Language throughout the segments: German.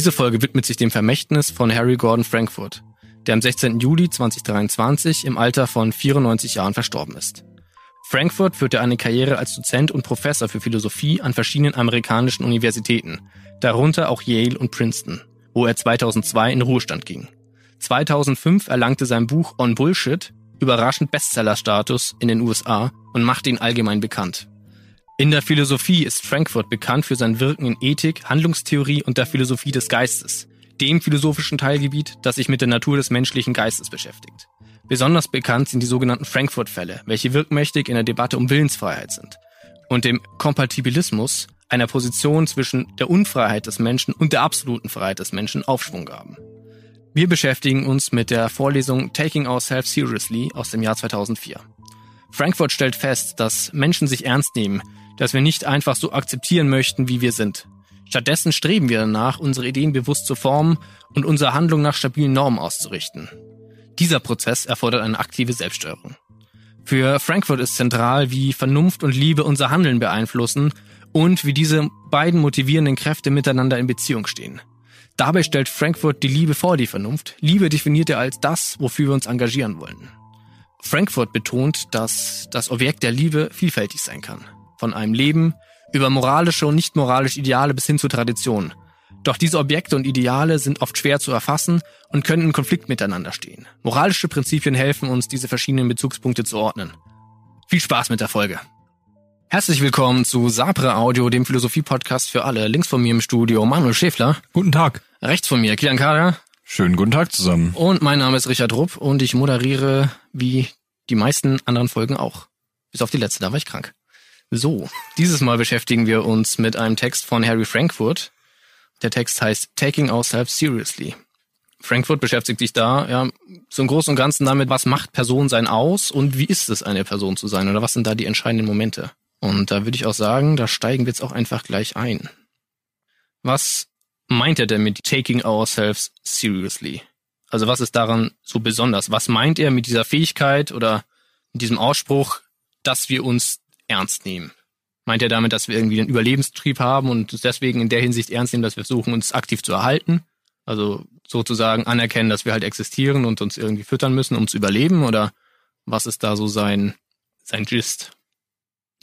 Diese Folge widmet sich dem Vermächtnis von Harry Gordon Frankfurt, der am 16. Juli 2023 im Alter von 94 Jahren verstorben ist. Frankfurt führte eine Karriere als Dozent und Professor für Philosophie an verschiedenen amerikanischen Universitäten, darunter auch Yale und Princeton, wo er 2002 in Ruhestand ging. 2005 erlangte sein Buch On Bullshit überraschend Bestsellerstatus in den USA und machte ihn allgemein bekannt. In der Philosophie ist Frankfurt bekannt für sein Wirken in Ethik, Handlungstheorie und der Philosophie des Geistes, dem philosophischen Teilgebiet, das sich mit der Natur des menschlichen Geistes beschäftigt. Besonders bekannt sind die sogenannten Frankfurt-Fälle, welche wirkmächtig in der Debatte um Willensfreiheit sind und dem Kompatibilismus, einer Position zwischen der Unfreiheit des Menschen und der absoluten Freiheit des Menschen Aufschwung gaben. Wir beschäftigen uns mit der Vorlesung Taking Ourselves Seriously aus dem Jahr 2004. Frankfurt stellt fest, dass Menschen sich ernst nehmen, dass wir nicht einfach so akzeptieren möchten, wie wir sind. Stattdessen streben wir danach, unsere Ideen bewusst zu formen und unsere Handlung nach stabilen Normen auszurichten. Dieser Prozess erfordert eine aktive Selbststeuerung. Für Frankfurt ist zentral, wie Vernunft und Liebe unser Handeln beeinflussen und wie diese beiden motivierenden Kräfte miteinander in Beziehung stehen. Dabei stellt Frankfurt die Liebe vor die Vernunft. Liebe definiert er als das, wofür wir uns engagieren wollen. Frankfurt betont, dass das Objekt der Liebe vielfältig sein kann. Von einem Leben über moralische und nicht moralische Ideale bis hin zur Tradition. Doch diese Objekte und Ideale sind oft schwer zu erfassen und können in Konflikt miteinander stehen. Moralische Prinzipien helfen uns, diese verschiedenen Bezugspunkte zu ordnen. Viel Spaß mit der Folge. Herzlich willkommen zu Sapre Audio, dem Philosophie-Podcast für alle. Links von mir im Studio Manuel Schäfler. Guten Tag. Rechts von mir Kilian Kader. Schönen guten Tag zusammen. Und mein Name ist Richard Rupp und ich moderiere wie die meisten anderen Folgen auch. Bis auf die letzte, da war ich krank. So, dieses Mal beschäftigen wir uns mit einem Text von Harry Frankfurt, der Text heißt Taking Ourselves Seriously. Frankfurt beschäftigt sich da ja im Großen und Ganzen damit, was macht Person sein aus und wie ist es, eine Person zu sein oder was sind da die entscheidenden Momente. Und da würde ich auch sagen, da steigen wir jetzt auch einfach gleich ein. Was meint er denn mit Taking Ourselves Seriously? Also was ist daran so besonders? Was meint er mit dieser Fähigkeit oder mit diesem Ausspruch, dass wir uns ernst nehmen? Meint er damit, dass wir irgendwie einen Überlebenstrieb haben und deswegen in der Hinsicht ernst nehmen, dass wir versuchen, uns aktiv zu erhalten? Also sozusagen anerkennen, dass wir halt existieren und uns irgendwie füttern müssen, um zu überleben? Oder was ist da so sein, sein Gist?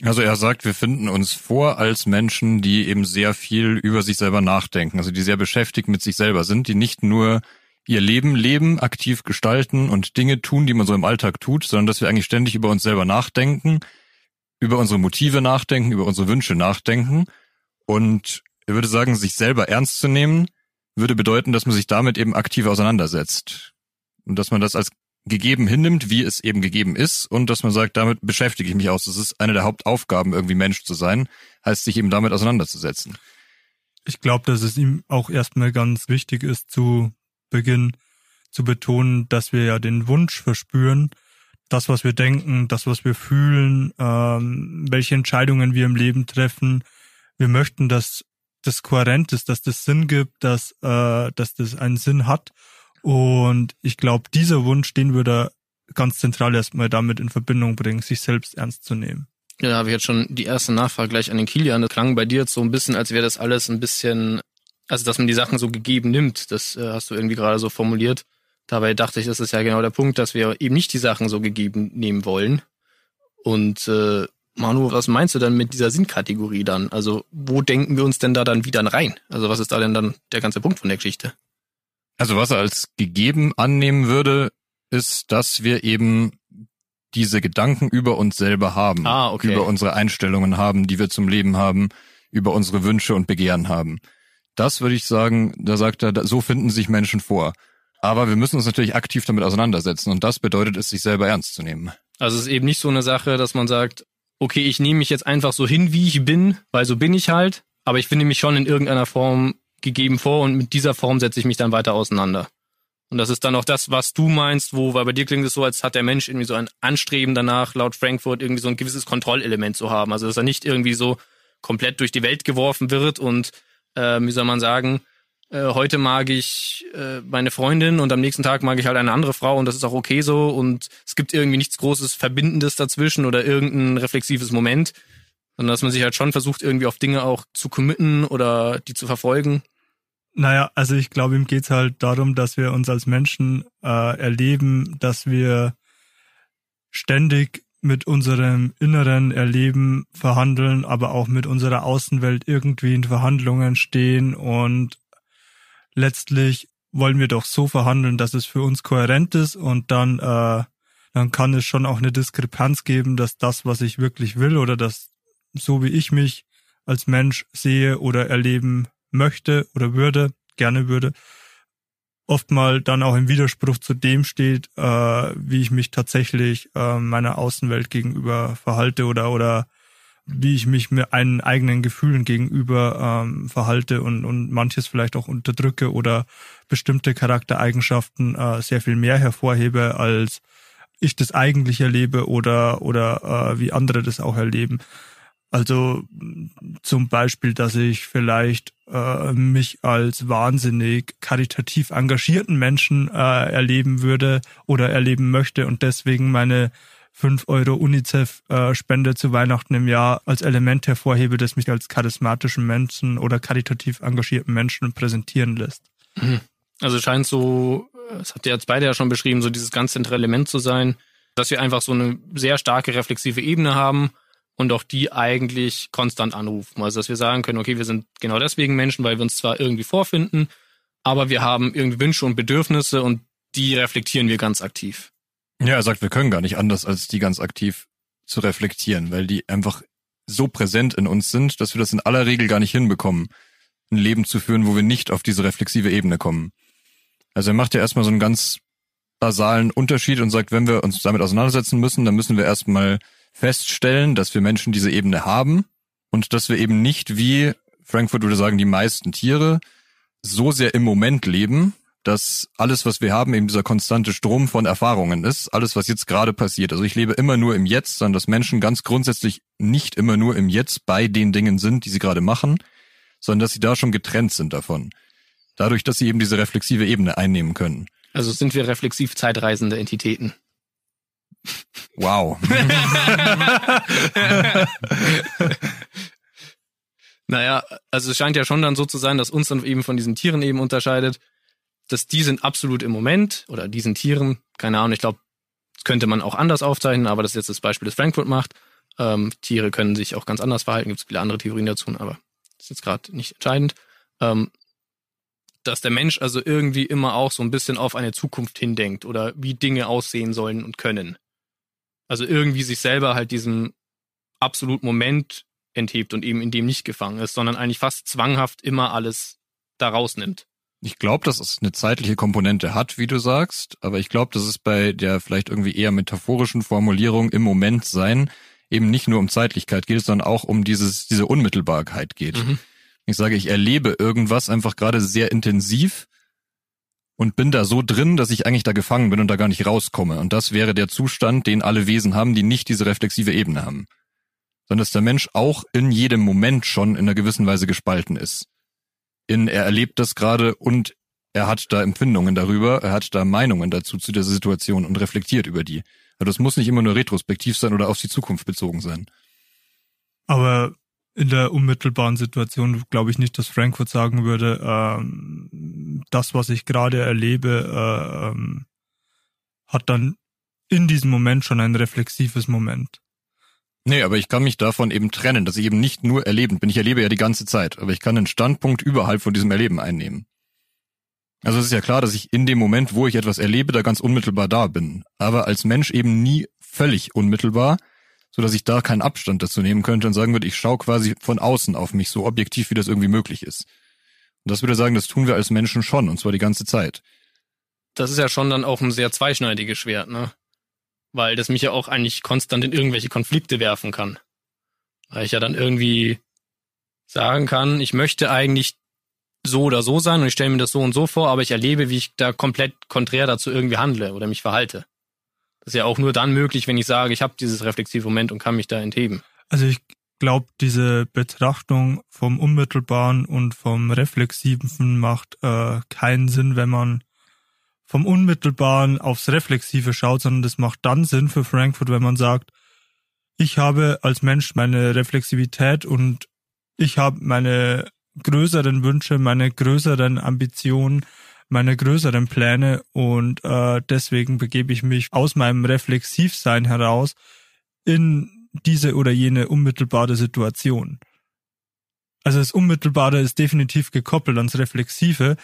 Also er sagt, wir finden uns vor als Menschen, die eben sehr viel über sich selber nachdenken, also die sehr beschäftigt mit sich selber sind, die nicht nur ihr Leben leben, aktiv gestalten und Dinge tun, die man so im Alltag tut, sondern dass wir eigentlich ständig über uns selber nachdenken, über unsere Motive nachdenken, über unsere Wünsche nachdenken. Und er würde sagen, sich selber ernst zu nehmen, würde bedeuten, dass man sich damit eben aktiv auseinandersetzt. Und dass man das als gegeben hinnimmt, wie es eben gegeben ist, und dass man sagt, damit beschäftige ich mich aus. Das ist eine der Hauptaufgaben, irgendwie Mensch zu sein, heißt sich eben damit auseinanderzusetzen. Ich glaube, dass es ihm auch erstmal ganz wichtig ist, zu Beginn zu betonen, dass wir ja den Wunsch verspüren, das, was wir denken, das, was wir fühlen, ähm, welche Entscheidungen wir im Leben treffen. Wir möchten, dass das kohärent ist, dass das Sinn gibt, dass, äh, dass das einen Sinn hat. Und ich glaube, dieser Wunsch, den würde ganz zentral erstmal damit in Verbindung bringen, sich selbst ernst zu nehmen. Ja, da habe ich jetzt schon die erste Nachfrage gleich an den Kilian. Das klang bei dir jetzt so ein bisschen, als wäre das alles ein bisschen, also dass man die Sachen so gegeben nimmt. Das äh, hast du irgendwie gerade so formuliert. Dabei dachte ich, das ist ja genau der Punkt, dass wir eben nicht die Sachen so gegeben nehmen wollen. Und äh, Manu, was meinst du dann mit dieser Sinnkategorie dann? Also wo denken wir uns denn da dann wieder rein? Also was ist da denn dann der ganze Punkt von der Geschichte? Also was er als gegeben annehmen würde, ist, dass wir eben diese Gedanken über uns selber haben, ah, okay. über unsere Einstellungen haben, die wir zum Leben haben, über unsere Wünsche und Begehren haben. Das würde ich sagen, da sagt er, so finden sich Menschen vor. Aber wir müssen uns natürlich aktiv damit auseinandersetzen und das bedeutet es, sich selber ernst zu nehmen. Also es ist eben nicht so eine Sache, dass man sagt, okay, ich nehme mich jetzt einfach so hin, wie ich bin, weil so bin ich halt, aber ich finde mich schon in irgendeiner Form gegeben vor und mit dieser Form setze ich mich dann weiter auseinander. Und das ist dann auch das, was du meinst, wo, weil bei dir klingt es so, als hat der Mensch irgendwie so ein Anstreben danach, laut Frankfurt irgendwie so ein gewisses Kontrollelement zu haben. Also dass er nicht irgendwie so komplett durch die Welt geworfen wird und, äh, wie soll man sagen, äh, heute mag ich äh, meine Freundin und am nächsten Tag mag ich halt eine andere Frau und das ist auch okay so und es gibt irgendwie nichts Großes Verbindendes dazwischen oder irgendein reflexives Moment, sondern dass man sich halt schon versucht, irgendwie auf Dinge auch zu committen oder die zu verfolgen. Naja, also ich glaube, ihm geht's halt darum, dass wir uns als Menschen äh, erleben, dass wir ständig mit unserem inneren Erleben verhandeln, aber auch mit unserer Außenwelt irgendwie in Verhandlungen stehen und letztlich wollen wir doch so verhandeln, dass es für uns kohärent ist und dann, äh, dann kann es schon auch eine Diskrepanz geben, dass das, was ich wirklich will oder das, so wie ich mich als Mensch sehe oder erleben möchte oder würde, gerne würde, oft mal dann auch im Widerspruch zu dem steht, äh, wie ich mich tatsächlich äh, meiner Außenwelt gegenüber verhalte oder oder wie ich mich mit einen eigenen Gefühlen gegenüber ähm, verhalte und, und manches vielleicht auch unterdrücke oder bestimmte Charaktereigenschaften äh, sehr viel mehr hervorhebe, als ich das eigentlich erlebe oder, oder äh, wie andere das auch erleben. Also zum Beispiel, dass ich vielleicht äh, mich als wahnsinnig karitativ engagierten Menschen äh, erleben würde oder erleben möchte und deswegen meine 5 Euro UNICEF-Spende zu Weihnachten im Jahr als Element hervorhebe, das mich als charismatischen Menschen oder karitativ engagierten Menschen präsentieren lässt. Mhm. Also scheint so, das habt ihr jetzt beide ja schon beschrieben, so dieses ganz zentrale Element zu sein, dass wir einfach so eine sehr starke reflexive Ebene haben und auch die eigentlich konstant anrufen. Also dass wir sagen können, okay, wir sind genau deswegen Menschen, weil wir uns zwar irgendwie vorfinden, aber wir haben irgendwie Wünsche und Bedürfnisse und die reflektieren wir ganz aktiv. Ja, er sagt, wir können gar nicht anders, als die ganz aktiv zu reflektieren, weil die einfach so präsent in uns sind, dass wir das in aller Regel gar nicht hinbekommen, ein Leben zu führen, wo wir nicht auf diese reflexive Ebene kommen. Also er macht ja erstmal so einen ganz basalen Unterschied und sagt, wenn wir uns damit auseinandersetzen müssen, dann müssen wir erstmal feststellen, dass wir Menschen diese Ebene haben und dass wir eben nicht wie Frankfurt würde sagen, die meisten Tiere so sehr im Moment leben, dass alles, was wir haben, eben dieser konstante Strom von Erfahrungen ist, alles, was jetzt gerade passiert. Also ich lebe immer nur im Jetzt, sondern dass Menschen ganz grundsätzlich nicht immer nur im Jetzt bei den Dingen sind, die sie gerade machen, sondern dass sie da schon getrennt sind davon. Dadurch, dass sie eben diese reflexive Ebene einnehmen können. Also sind wir reflexiv zeitreisende Entitäten. Wow. naja, also es scheint ja schon dann so zu sein, dass uns dann eben von diesen Tieren eben unterscheidet, dass die sind absolut im Moment oder diesen Tieren, keine Ahnung, ich glaube, könnte man auch anders aufzeichnen, aber das ist jetzt das Beispiel, das Frankfurt macht. Ähm, Tiere können sich auch ganz anders verhalten, gibt es viele andere Theorien dazu, aber ist jetzt gerade nicht entscheidend. Ähm, dass der Mensch also irgendwie immer auch so ein bisschen auf eine Zukunft hindenkt oder wie Dinge aussehen sollen und können. Also irgendwie sich selber halt diesem absoluten Moment enthebt und eben in dem nicht gefangen ist, sondern eigentlich fast zwanghaft immer alles da rausnimmt. Ich glaube, dass es eine zeitliche Komponente hat, wie du sagst, aber ich glaube, dass es bei der vielleicht irgendwie eher metaphorischen Formulierung im Moment sein eben nicht nur um Zeitlichkeit geht, sondern auch um dieses, diese Unmittelbarkeit geht. Mhm. Ich sage, ich erlebe irgendwas einfach gerade sehr intensiv und bin da so drin, dass ich eigentlich da gefangen bin und da gar nicht rauskomme. Und das wäre der Zustand, den alle Wesen haben, die nicht diese reflexive Ebene haben. Sondern dass der Mensch auch in jedem Moment schon in einer gewissen Weise gespalten ist in, er erlebt das gerade und er hat da Empfindungen darüber, er hat da Meinungen dazu zu der Situation und reflektiert über die. Also das muss nicht immer nur retrospektiv sein oder auf die Zukunft bezogen sein. Aber in der unmittelbaren Situation glaube ich nicht, dass Frankfurt sagen würde, ähm, das, was ich gerade erlebe, äh, ähm, hat dann in diesem Moment schon ein reflexives Moment. Nee, aber ich kann mich davon eben trennen, dass ich eben nicht nur erlebend bin. Ich erlebe ja die ganze Zeit, aber ich kann einen Standpunkt überhalb von diesem Erleben einnehmen. Also es ist ja klar, dass ich in dem Moment, wo ich etwas erlebe, da ganz unmittelbar da bin. Aber als Mensch eben nie völlig unmittelbar, so dass ich da keinen Abstand dazu nehmen könnte und sagen würde, ich schaue quasi von außen auf mich, so objektiv wie das irgendwie möglich ist. Und das würde sagen, das tun wir als Menschen schon, und zwar die ganze Zeit. Das ist ja schon dann auch ein sehr zweischneidiges Schwert, ne? Weil das mich ja auch eigentlich konstant in irgendwelche Konflikte werfen kann. Weil ich ja dann irgendwie sagen kann, ich möchte eigentlich so oder so sein und ich stelle mir das so und so vor, aber ich erlebe, wie ich da komplett konträr dazu irgendwie handle oder mich verhalte. Das ist ja auch nur dann möglich, wenn ich sage, ich habe dieses reflexive Moment und kann mich da entheben. Also ich glaube, diese Betrachtung vom Unmittelbaren und vom Reflexiven macht äh, keinen Sinn, wenn man vom Unmittelbaren aufs Reflexive schaut, sondern das macht dann Sinn für Frankfurt, wenn man sagt, ich habe als Mensch meine Reflexivität und ich habe meine größeren Wünsche, meine größeren Ambitionen, meine größeren Pläne und äh, deswegen begebe ich mich aus meinem Reflexivsein heraus in diese oder jene unmittelbare Situation. Also das Unmittelbare ist definitiv gekoppelt ans Reflexive,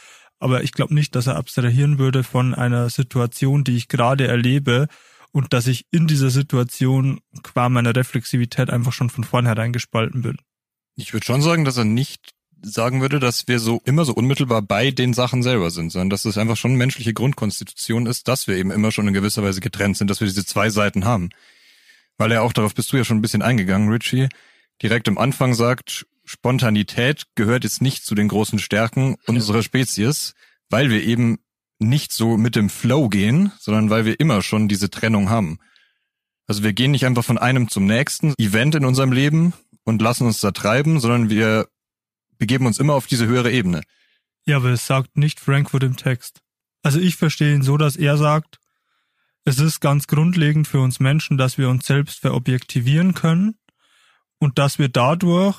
aber ich glaube nicht, dass er abstrahieren würde von einer Situation, die ich gerade erlebe und dass ich in dieser Situation qua meiner Reflexivität einfach schon von vornherein gespalten bin. Ich würde schon sagen, dass er nicht sagen würde, dass wir so immer so unmittelbar bei den Sachen selber sind, sondern dass es einfach schon menschliche Grundkonstitution ist, dass wir eben immer schon in gewisser Weise getrennt sind, dass wir diese zwei Seiten haben. Weil er auch darauf bist du ja schon ein bisschen eingegangen, Richie, direkt am Anfang sagt, Spontanität gehört jetzt nicht zu den großen Stärken unserer Spezies, weil wir eben nicht so mit dem Flow gehen, sondern weil wir immer schon diese Trennung haben. Also wir gehen nicht einfach von einem zum nächsten Event in unserem Leben und lassen uns da treiben, sondern wir begeben uns immer auf diese höhere Ebene. Ja, aber es sagt nicht Frankfurt im Text. Also ich verstehe ihn so, dass er sagt, es ist ganz grundlegend für uns Menschen, dass wir uns selbst verobjektivieren können und dass wir dadurch,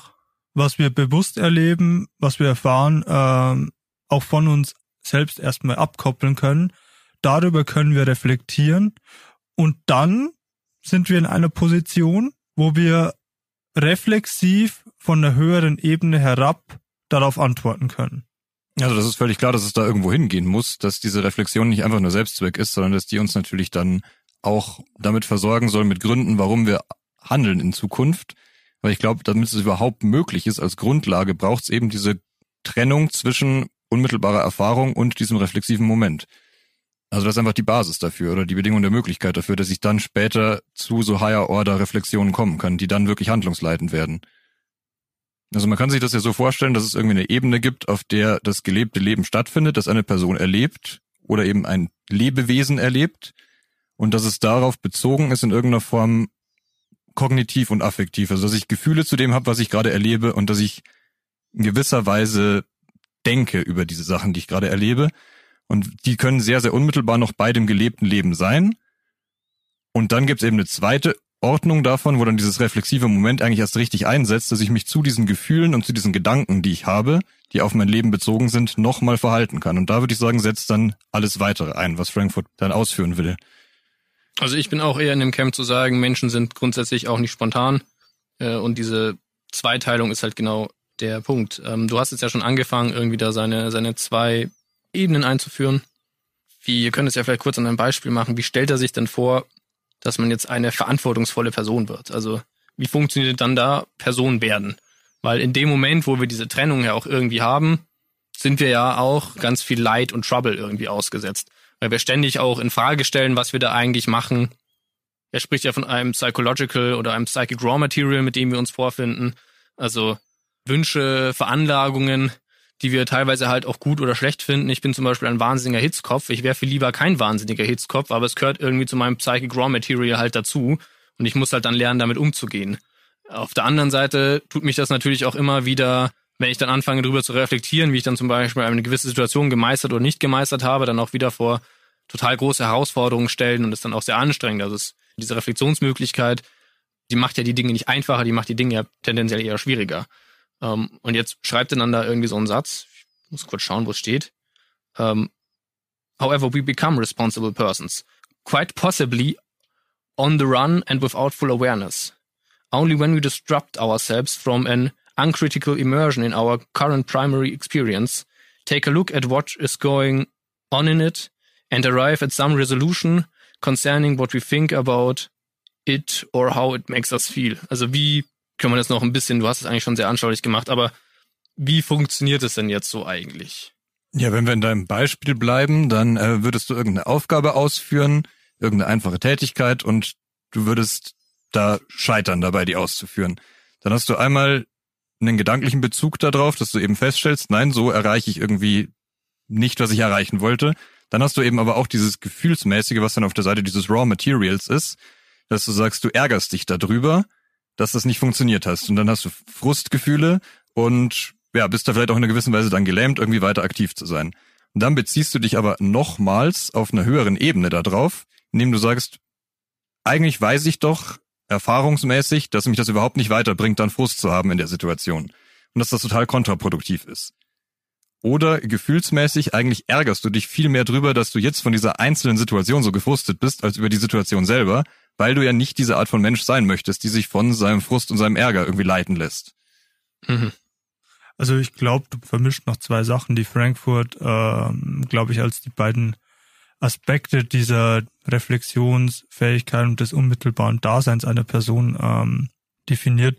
was wir bewusst erleben, was wir erfahren, äh, auch von uns selbst erstmal abkoppeln können. Darüber können wir reflektieren und dann sind wir in einer Position, wo wir reflexiv von der höheren Ebene herab darauf antworten können. Also das ist völlig klar, dass es da irgendwo hingehen muss, dass diese Reflexion nicht einfach nur Selbstzweck ist, sondern dass die uns natürlich dann auch damit versorgen soll mit Gründen, warum wir handeln in Zukunft. Weil ich glaube, damit es überhaupt möglich ist, als Grundlage braucht es eben diese Trennung zwischen unmittelbarer Erfahrung und diesem reflexiven Moment. Also das ist einfach die Basis dafür oder die Bedingung der Möglichkeit dafür, dass ich dann später zu so higher order Reflexionen kommen kann, die dann wirklich handlungsleitend werden. Also man kann sich das ja so vorstellen, dass es irgendwie eine Ebene gibt, auf der das gelebte Leben stattfindet, dass eine Person erlebt oder eben ein Lebewesen erlebt und dass es darauf bezogen ist in irgendeiner Form kognitiv und affektiv, also dass ich Gefühle zu dem habe, was ich gerade erlebe und dass ich in gewisser Weise denke über diese Sachen, die ich gerade erlebe. Und die können sehr, sehr unmittelbar noch bei dem gelebten Leben sein. Und dann gibt es eben eine zweite Ordnung davon, wo dann dieses reflexive Moment eigentlich erst richtig einsetzt, dass ich mich zu diesen Gefühlen und zu diesen Gedanken, die ich habe, die auf mein Leben bezogen sind, nochmal verhalten kann. Und da würde ich sagen, setzt dann alles weitere ein, was Frankfurt dann ausführen will. Also ich bin auch eher in dem Camp zu sagen, Menschen sind grundsätzlich auch nicht spontan. Äh, und diese Zweiteilung ist halt genau der Punkt. Ähm, du hast jetzt ja schon angefangen, irgendwie da seine, seine zwei Ebenen einzuführen. Wie, ihr könnt es ja vielleicht kurz an einem Beispiel machen. Wie stellt er sich denn vor, dass man jetzt eine verantwortungsvolle Person wird? Also, wie funktioniert dann da Person werden? Weil in dem Moment, wo wir diese Trennung ja auch irgendwie haben, sind wir ja auch ganz viel Leid und Trouble irgendwie ausgesetzt. Weil wir ständig auch in Frage stellen, was wir da eigentlich machen. Er spricht ja von einem Psychological oder einem Psychic Raw Material, mit dem wir uns vorfinden. Also Wünsche, Veranlagungen, die wir teilweise halt auch gut oder schlecht finden. Ich bin zum Beispiel ein wahnsinniger Hitzkopf. Ich wäre viel lieber kein wahnsinniger Hitzkopf, aber es gehört irgendwie zu meinem Psychic Raw Material halt dazu. Und ich muss halt dann lernen, damit umzugehen. Auf der anderen Seite tut mich das natürlich auch immer wieder, wenn ich dann anfange, darüber zu reflektieren, wie ich dann zum Beispiel eine gewisse Situation gemeistert oder nicht gemeistert habe, dann auch wieder vor total große Herausforderungen stellen und ist dann auch sehr anstrengend. Also es, diese Reflexionsmöglichkeit, die macht ja die Dinge nicht einfacher, die macht die Dinge ja tendenziell eher schwieriger. Um, ähm, und jetzt schreibt dann da irgendwie so einen Satz. Ich muss kurz schauen, wo es steht. Um, ähm, however, we become responsible persons. Quite possibly on the run and without full awareness. Only when we disrupt ourselves from an uncritical immersion in our current primary experience, take a look at what is going on in it, and arrive at some resolution concerning what we think about it or how it makes us feel. Also wie können wir das noch ein bisschen, du hast es eigentlich schon sehr anschaulich gemacht, aber wie funktioniert es denn jetzt so eigentlich? Ja, wenn wir in deinem Beispiel bleiben, dann äh, würdest du irgendeine Aufgabe ausführen, irgendeine einfache Tätigkeit und du würdest da scheitern dabei, die auszuführen. Dann hast du einmal einen gedanklichen Bezug darauf, dass du eben feststellst, nein, so erreiche ich irgendwie nicht, was ich erreichen wollte. Dann hast du eben aber auch dieses Gefühlsmäßige, was dann auf der Seite dieses Raw Materials ist, dass du sagst, du ärgerst dich darüber dass das nicht funktioniert hast. Und dann hast du Frustgefühle und ja, bist da vielleicht auch in einer gewissen Weise dann gelähmt, irgendwie weiter aktiv zu sein. Und dann beziehst du dich aber nochmals auf einer höheren Ebene darauf, indem du sagst, eigentlich weiß ich doch erfahrungsmäßig, dass mich das überhaupt nicht weiterbringt, dann Frust zu haben in der Situation. und dass das total kontraproduktiv ist. Oder gefühlsmäßig eigentlich ärgerst du dich viel mehr drüber, dass du jetzt von dieser einzelnen Situation so gefrustet bist, als über die Situation selber, weil du ja nicht diese Art von Mensch sein möchtest, die sich von seinem Frust und seinem Ärger irgendwie leiten lässt. Mhm. Also ich glaube, du vermischt noch zwei Sachen, die Frankfurt, ähm, glaube ich, als die beiden Aspekte dieser Reflexionsfähigkeit und des unmittelbaren Daseins einer Person ähm, definiert,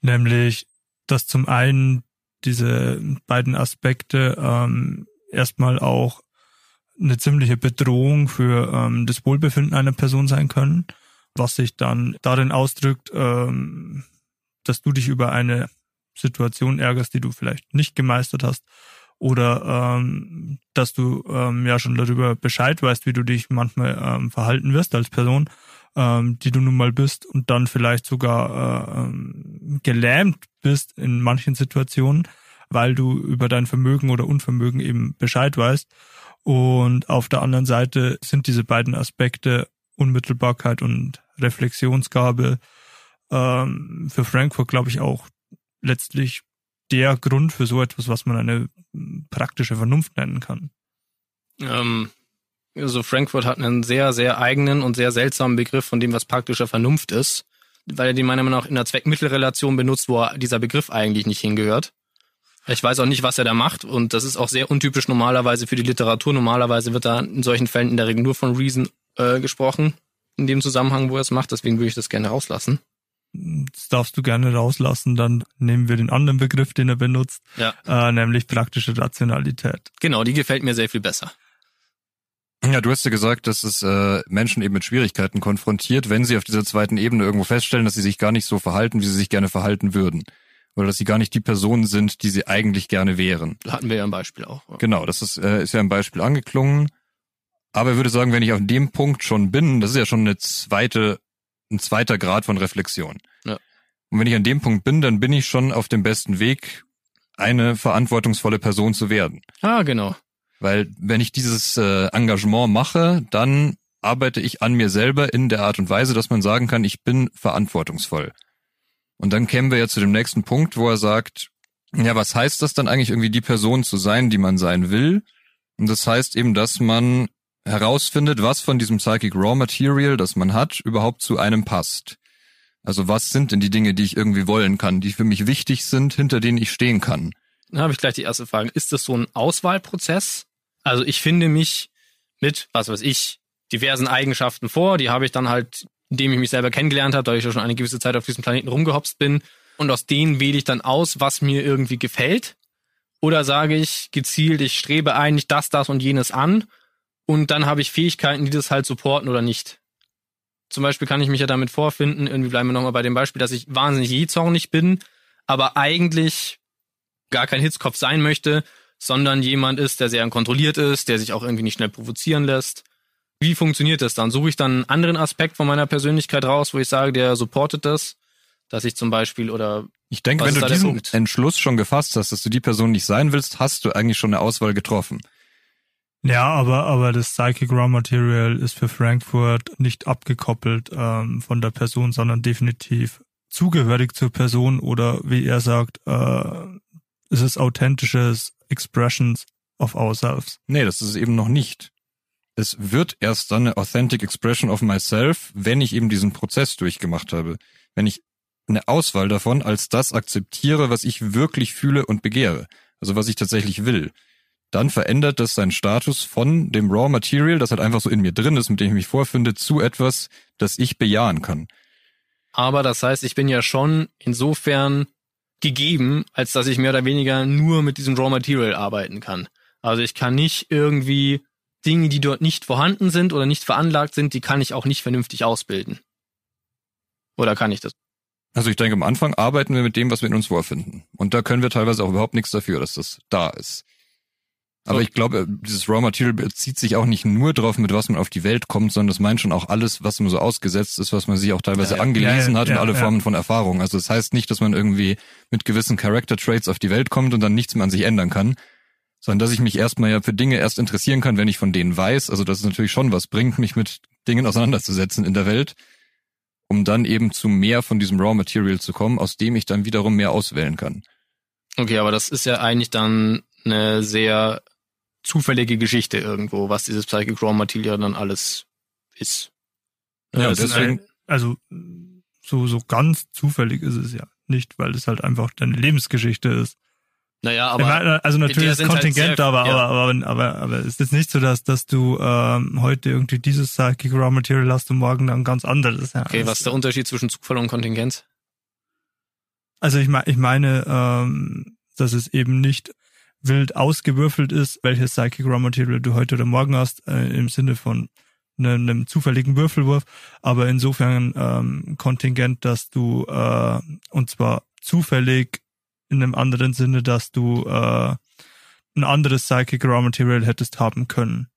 nämlich dass zum einen diese beiden Aspekte ähm, erstmal auch eine ziemliche Bedrohung für ähm, das Wohlbefinden einer Person sein können, was sich dann darin ausdrückt, ähm, dass du dich über eine Situation ärgerst, die du vielleicht nicht gemeistert hast, oder ähm, dass du ähm, ja schon darüber Bescheid weißt, wie du dich manchmal ähm, verhalten wirst als Person, ähm, die du nun mal bist und dann vielleicht sogar äh, ähm, gelähmt bist in manchen Situationen, weil du über dein Vermögen oder Unvermögen eben Bescheid weißt. Und auf der anderen Seite sind diese beiden Aspekte Unmittelbarkeit und Reflexionsgabe ähm, für Frankfurt, glaube ich, auch letztlich der Grund für so etwas, was man eine praktische Vernunft nennen kann. Ähm, also Frankfurt hat einen sehr, sehr eigenen und sehr seltsamen Begriff von dem, was praktische Vernunft ist, weil er den meiner Meinung nach in der Zweckmittelrelation benutzt, wo dieser Begriff eigentlich nicht hingehört. Ich weiß auch nicht, was er da macht und das ist auch sehr untypisch normalerweise für die Literatur. Normalerweise wird da in solchen Fällen in der Regel nur von Reason äh, gesprochen, in dem Zusammenhang, wo er es macht. Deswegen würde ich das gerne rauslassen. Das darfst du gerne rauslassen, dann nehmen wir den anderen Begriff, den er benutzt, ja. äh, nämlich praktische Rationalität. Genau, die gefällt mir sehr viel besser. Ja, du hast ja gesagt, dass es äh, Menschen eben mit Schwierigkeiten konfrontiert, wenn sie auf dieser zweiten Ebene irgendwo feststellen, dass sie sich gar nicht so verhalten, wie sie sich gerne verhalten würden. Oder dass sie gar nicht die Personen sind, die sie eigentlich gerne wären. Da hatten wir ja ein Beispiel auch. Ja. Genau, das ist, äh, ist ja ein Beispiel angeklungen. Aber ich würde sagen, wenn ich auf dem Punkt schon bin, das ist ja schon eine zweite ein zweiter Grad von Reflexion. Ja. Und wenn ich an dem Punkt bin, dann bin ich schon auf dem besten Weg, eine verantwortungsvolle Person zu werden. Ah, genau. Weil wenn ich dieses äh, Engagement mache, dann arbeite ich an mir selber in der Art und Weise, dass man sagen kann, ich bin verantwortungsvoll. Und dann kämen wir ja zu dem nächsten Punkt, wo er sagt, ja, was heißt das dann eigentlich irgendwie die Person zu sein, die man sein will? Und das heißt eben, dass man herausfindet, was von diesem Psychic Raw Material, das man hat, überhaupt zu einem passt. Also was sind denn die Dinge, die ich irgendwie wollen kann, die für mich wichtig sind, hinter denen ich stehen kann? Dann habe ich gleich die erste Frage. Ist das so ein Auswahlprozess? Also ich finde mich mit, was weiß ich, diversen Eigenschaften vor, die habe ich dann halt, indem ich mich selber kennengelernt habe, da ich ja schon eine gewisse Zeit auf diesem Planeten rumgehopst bin, und aus denen wähle ich dann aus, was mir irgendwie gefällt. Oder sage ich gezielt, ich strebe eigentlich das, das und jenes an und dann habe ich Fähigkeiten, die das halt supporten oder nicht. Zum Beispiel kann ich mich ja damit vorfinden, irgendwie bleiben wir nochmal bei dem Beispiel, dass ich wahnsinnig jähzornig bin, aber eigentlich gar kein Hitzkopf sein möchte, sondern jemand ist, der sehr kontrolliert ist, der sich auch irgendwie nicht schnell provozieren lässt. Wie funktioniert das dann? Suche ich dann einen anderen Aspekt von meiner Persönlichkeit raus, wo ich sage, der supportet das, dass ich zum Beispiel oder ich denke, wenn du diesen Entschluss schon gefasst hast, dass du die Person nicht sein willst, hast du eigentlich schon eine Auswahl getroffen. Ja, aber, aber das Psychic Raw Material ist für Frankfurt nicht abgekoppelt ähm, von der Person, sondern definitiv zugehörig zur Person oder wie er sagt, äh, es ist authentisches Expressions of ourselves. Nee, das ist es eben noch nicht. Es wird erst dann eine authentic expression of myself, wenn ich eben diesen Prozess durchgemacht habe. Wenn ich eine Auswahl davon als das akzeptiere, was ich wirklich fühle und begehre. Also was ich tatsächlich will dann verändert das seinen Status von dem Raw Material, das halt einfach so in mir drin ist, mit dem ich mich vorfinde, zu etwas, das ich bejahen kann. Aber das heißt, ich bin ja schon insofern gegeben, als dass ich mehr oder weniger nur mit diesem Raw Material arbeiten kann. Also ich kann nicht irgendwie Dinge, die dort nicht vorhanden sind oder nicht veranlagt sind, die kann ich auch nicht vernünftig ausbilden. Oder kann ich das? Also ich denke, am Anfang arbeiten wir mit dem, was wir in uns vorfinden. Und da können wir teilweise auch überhaupt nichts dafür, dass das da ist. Aber ich glaube, dieses Raw Material bezieht sich auch nicht nur darauf, mit was man auf die Welt kommt, sondern das meint schon auch alles, was man so ausgesetzt ist, was man sich auch teilweise ja, angelesen ja, ja, hat und alle Formen von Erfahrung. Also das heißt nicht, dass man irgendwie mit gewissen Character Traits auf die Welt kommt und dann nichts mehr an sich ändern kann, sondern dass ich mich erstmal ja für Dinge erst interessieren kann, wenn ich von denen weiß. Also dass es natürlich schon was bringt, mich mit Dingen auseinanderzusetzen in der Welt, um dann eben zu mehr von diesem Raw Material zu kommen, aus dem ich dann wiederum mehr auswählen kann. Okay, aber das ist ja eigentlich dann eine sehr zufällige Geschichte irgendwo, was dieses Psychic Raw Material dann alles ist. Ja, das ist deswegen- ein- also so, so ganz zufällig ist es ja nicht, weil es halt einfach deine Lebensgeschichte ist. Naja, aber meine, also natürlich ist sind halt Kontingent, sehr- aber, ja. aber, aber, aber, aber es ist nicht so, dass, dass du ähm, heute irgendwie dieses Psychic Raw Material hast und morgen dann ganz anderes. Ja, okay, was ist der Unterschied zwischen Zufall und Kontingenz? Also ich, mein, ich meine, ähm, dass es eben nicht wild ausgewürfelt ist, welches Psychic Raw Material du heute oder morgen hast, äh, im Sinne von ne- einem zufälligen Würfelwurf, aber insofern ähm, kontingent, dass du, äh, und zwar zufällig in einem anderen Sinne, dass du äh, ein anderes Psychic Raw Material hättest haben können.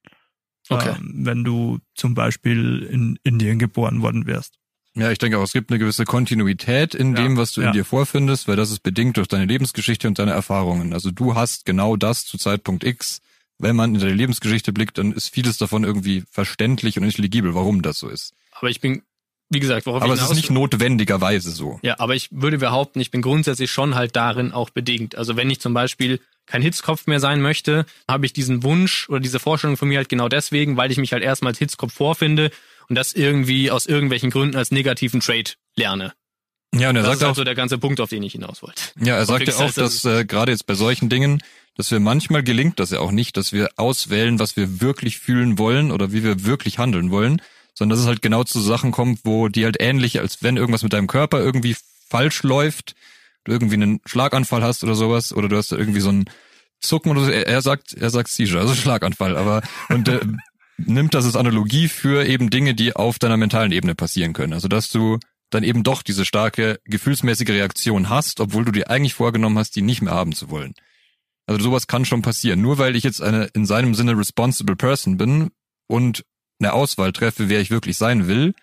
Okay. Ähm, wenn du zum Beispiel in Indien geboren worden wärst. Ja, ich denke auch, es gibt eine gewisse Kontinuität in Ja, dem, was du ja. in dir vorfindest, weil das ist bedingt durch deine Lebensgeschichte und deine Erfahrungen. Also du hast genau das zu Zeitpunkt X. Wenn man in deine Lebensgeschichte blickt, dann ist vieles davon irgendwie verständlich und intelligibel, warum das so ist. Aber ich bin, wie gesagt, worauf Aber ich es ist nicht notwendigerweise so. Ja, aber ich würde behaupten, ich bin grundsätzlich schon halt darin auch bedingt. Also wenn ich zum Beispiel kein Hitzkopf mehr sein möchte, habe ich diesen Wunsch oder diese Vorstellung von mir halt genau deswegen, weil ich mich halt erstmal als Hitzkopf vorfinde und das irgendwie aus irgendwelchen Gründen als negativen Trait lerne. Ja, und er Das sagt ist halt auch, so der ganze Punkt, auf den ich hinaus wollte. Ja, er sagt ja auch, dass äh, gerade jetzt bei solchen Dingen, dass wir manchmal gelingt das ja auch nicht, dass wir auswählen, was wir wirklich fühlen wollen oder wie wir wirklich handeln wollen, sondern dass es halt genau zu Sachen kommt, wo die halt ähnlich, als wenn irgendwas mit deinem Körper irgendwie falsch läuft, du irgendwie einen Schlaganfall hast oder sowas, oder du hast da irgendwie so einen Zucken oder so. Er, er sagt, er sagt Seizure, also Schlaganfall, aber und äh, nimmt das als Analogie für eben Dinge, die auf deiner mentalen Ebene passieren können. Also dass du dann eben doch diese starke gefühlsmäßige Reaktion hast, obwohl du dir eigentlich vorgenommen hast, die nicht mehr haben zu wollen. Also sowas kann schon passieren. Nur weil ich jetzt eine in seinem Sinne responsible person bin und eine Auswahl treffe, wer ich wirklich sein will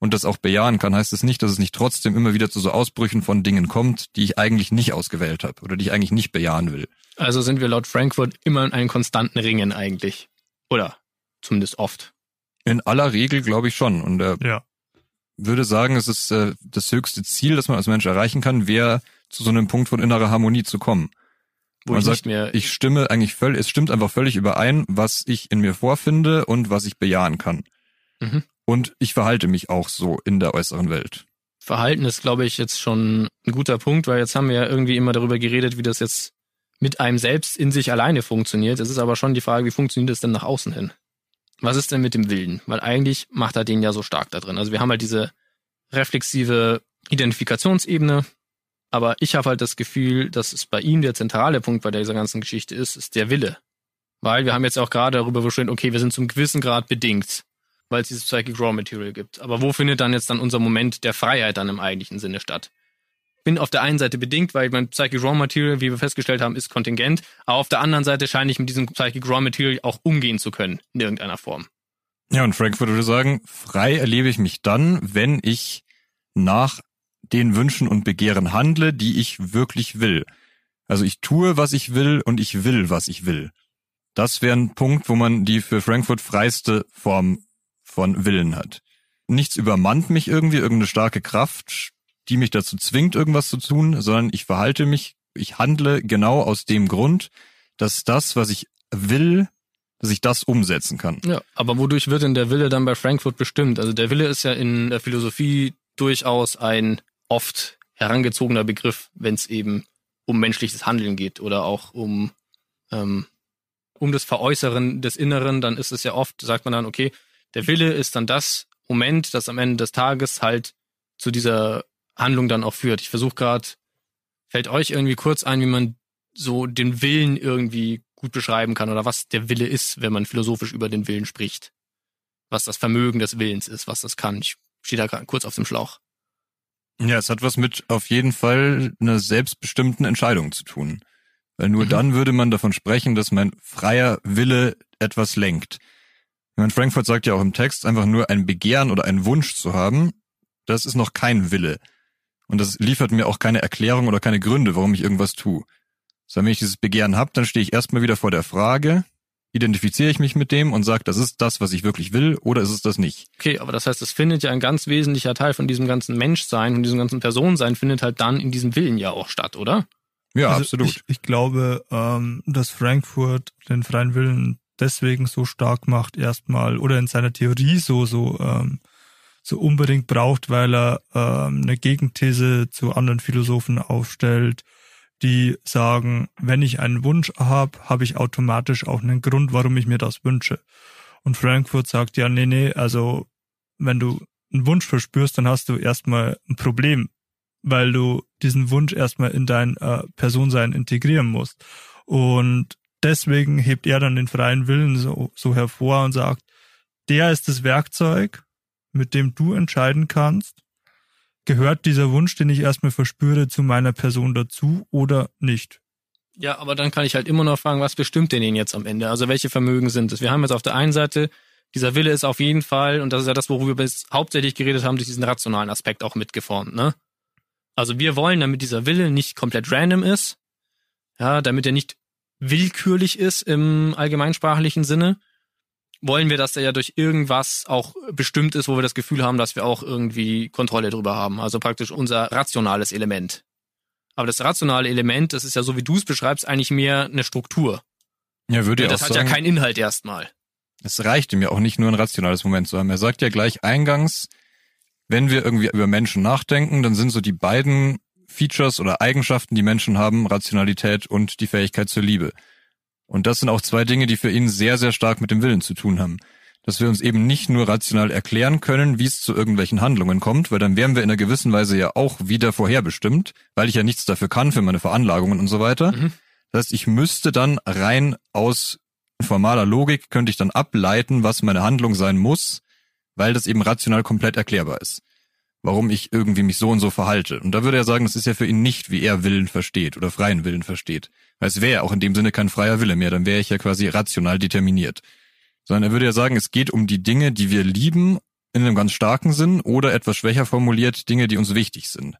und das auch bejahen kann, heißt es nicht, dass es nicht trotzdem immer wieder zu so Ausbrüchen von Dingen kommt, die ich eigentlich nicht ausgewählt habe oder die ich eigentlich nicht bejahen will. Also sind wir laut Frankfurt immer in einem konstanten Ringen eigentlich. Oder zumindest oft. In aller Regel glaube ich schon. Und er Ja. würde sagen, es ist äh, das höchste Ziel, das man als Mensch erreichen kann, wäre zu so einem Punkt von innerer Harmonie zu kommen. Wo Man ich sagt, mehr. Ich stimme eigentlich völlig, es stimmt einfach völlig überein, was ich in mir vorfinde und was ich bejahen kann. Mhm. Und ich verhalte mich auch so in der äußeren Welt. Verhalten ist, glaube ich, jetzt schon ein guter Punkt, weil jetzt haben wir ja irgendwie immer darüber geredet, wie das jetzt mit einem selbst in sich alleine funktioniert. Es ist aber schon die Frage, wie funktioniert das denn nach außen hin? Was ist denn mit dem Willen? Weil eigentlich macht er den ja so stark da drin. Also wir haben halt diese reflexive Identifikationsebene, aber ich habe halt das Gefühl, dass es bei ihm der zentrale Punkt bei dieser ganzen Geschichte ist, ist der Wille. Weil wir haben jetzt auch gerade darüber bestimmt, okay, wir sind zum gewissen Grad bedingt, weil es dieses Psychic Raw Material gibt. Aber wo findet dann jetzt dann unser Moment der Freiheit dann im eigentlichen Sinne statt? Bin auf der einen Seite bedingt, weil mein Psychic Raw Material, wie wir festgestellt haben, ist kontingent, aber auf der anderen Seite scheine ich mit diesem Psychic Raw Material auch umgehen zu können, in irgendeiner Form. Ja, und Frankfurt würde sagen, frei erlebe ich mich dann, wenn ich nach den Wünschen und Begehren handle, die ich wirklich will. Also ich tue, was ich will und ich will, was ich will. Das wäre ein Punkt, wo man die für Frankfurt freiste Form von Willen hat. Nichts übermannt mich irgendwie, irgendeine starke Kraft, die mich dazu zwingt, irgendwas zu tun, sondern ich verhalte mich, ich handle genau aus dem Grund, dass das, was ich will, dass ich das umsetzen kann. Ja, aber wodurch wird denn der Wille dann bei Frankfurt bestimmt? Also der Wille ist ja in der Philosophie durchaus ein oft herangezogener Begriff, wenn es eben um menschliches Handeln geht oder auch um ähm, um das Veräußeren des Inneren, dann ist es ja oft, sagt man dann, okay, der Wille ist dann das Moment, das am Ende des Tages halt zu dieser Handlung dann auch führt. Ich versuche gerade, fällt euch irgendwie kurz ein, wie man so den Willen irgendwie gut beschreiben kann oder was der Wille ist, wenn man philosophisch über den Willen spricht. Was das Vermögen des Willens ist, was das kann. Ich stehe da gerade kurz auf dem Schlauch. Ja, es hat was mit auf jeden Fall einer selbstbestimmten Entscheidung zu tun. Weil nur Mhm. dann würde man davon sprechen, dass mein freier Wille etwas lenkt. Ich meine, Frankfurt sagt ja auch im Text, einfach nur ein Begehren oder einen Wunsch zu haben, das ist noch kein Wille. Und das liefert mir auch keine Erklärung oder keine Gründe, warum ich irgendwas tue. Sondern wenn ich dieses Begehren habe, dann stehe ich erstmal wieder vor der Frage, identifiziere ich mich mit dem und sage, das ist das, was ich wirklich will, oder ist es das nicht? Okay, aber das heißt, es findet ja ein ganz wesentlicher Teil von diesem ganzen Menschsein und diesem ganzen Personensein findet halt dann in diesem Willen ja auch statt, oder? Ja, Also absolut. Ich, ich glaube, ähm, dass Frankfurt den freien Willen deswegen so stark macht erstmal oder in seiner Theorie so so ähm, so unbedingt braucht, weil er ähm, eine Gegenthese zu anderen Philosophen aufstellt, die sagen, wenn ich einen Wunsch habe, habe ich automatisch auch einen Grund, warum ich mir das wünsche. Und Frankfurt sagt ja, nee, nee, also wenn du einen Wunsch verspürst, dann hast du erstmal ein Problem, weil du diesen Wunsch erstmal in dein äh, Personsein integrieren musst. Und deswegen hebt er dann den freien Willen so, so hervor und sagt, der ist das Werkzeug, mit dem du entscheiden kannst, gehört dieser Wunsch, den ich erstmal verspüre, zu meiner Person dazu oder nicht. Ja, aber dann kann ich halt immer noch fragen, was bestimmt denn ihn jetzt am Ende? Also welche Vermögen sind es? Wir haben jetzt auf der einen Seite, dieser Wille ist auf jeden Fall, und das ist ja das, worüber wir jetzt hauptsächlich geredet haben, durch diesen rationalen Aspekt auch mitgeformt, ne? Also wir wollen, damit dieser Wille nicht komplett random ist, ja, damit er nicht willkürlich ist im allgemeinsprachlichen Sinne, wollen wir, dass er ja durch irgendwas auch bestimmt ist, wo wir das Gefühl haben, dass wir auch irgendwie Kontrolle drüber haben. Also praktisch unser rationales Element. Aber das rationale Element, das ist ja so, wie du es beschreibst, eigentlich mehr eine Struktur. Ja, würde Ja, das hat sagen, ja keinen Inhalt erstmal. es reicht ihm ja auch nicht nur ein rationales Moment zu haben. Er sagt ja gleich eingangs, wenn wir irgendwie über Menschen nachdenken, dann sind so die beiden Features oder Eigenschaften, die Menschen haben, Rationalität und die Fähigkeit zur Liebe. Und das sind auch zwei Dinge, die für ihn sehr, sehr stark mit dem Willen zu tun haben. Dass wir uns eben nicht nur rational erklären können, wie es zu irgendwelchen Handlungen kommt, weil dann wären wir in einer gewissen Weise ja auch wieder vorherbestimmt, weil ich ja nichts dafür kann für meine Veranlagungen und so weiter. Mhm. Das heißt, ich müsste dann rein aus formaler Logik könnte ich dann ableiten, was meine Handlung sein muss, weil das eben rational komplett erklärbar ist. Warum ich irgendwie mich so und so verhalte. Und da würde er sagen, das ist ja für ihn nicht, wie er Willen versteht oder freien Willen versteht. Weil es wäre ja auch in dem Sinne kein freier Wille mehr, dann wäre ich ja quasi rational determiniert. Sondern er würde ja sagen, es geht um die Dinge, die wir lieben, in einem ganz starken Sinn oder etwas schwächer formuliert, Dinge, die uns wichtig sind.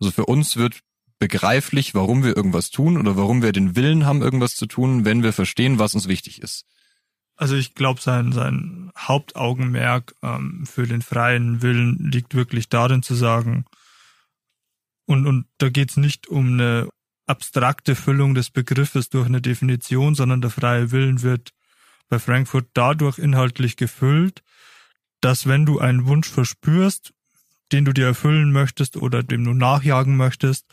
Also für uns wird begreiflich, warum wir irgendwas tun oder warum wir den Willen haben, irgendwas zu tun, wenn wir verstehen, was uns wichtig ist. Also ich glaube, sein, sein Hauptaugenmerk ähm, für den freien Willen liegt wirklich darin zu sagen, und, und da geht's nicht um eine abstrakte Füllung des Begriffes durch eine Definition, sondern der freie Willen wird bei Frankfurt dadurch inhaltlich gefüllt, dass wenn du einen Wunsch verspürst, den du dir erfüllen möchtest oder dem du nachjagen möchtest,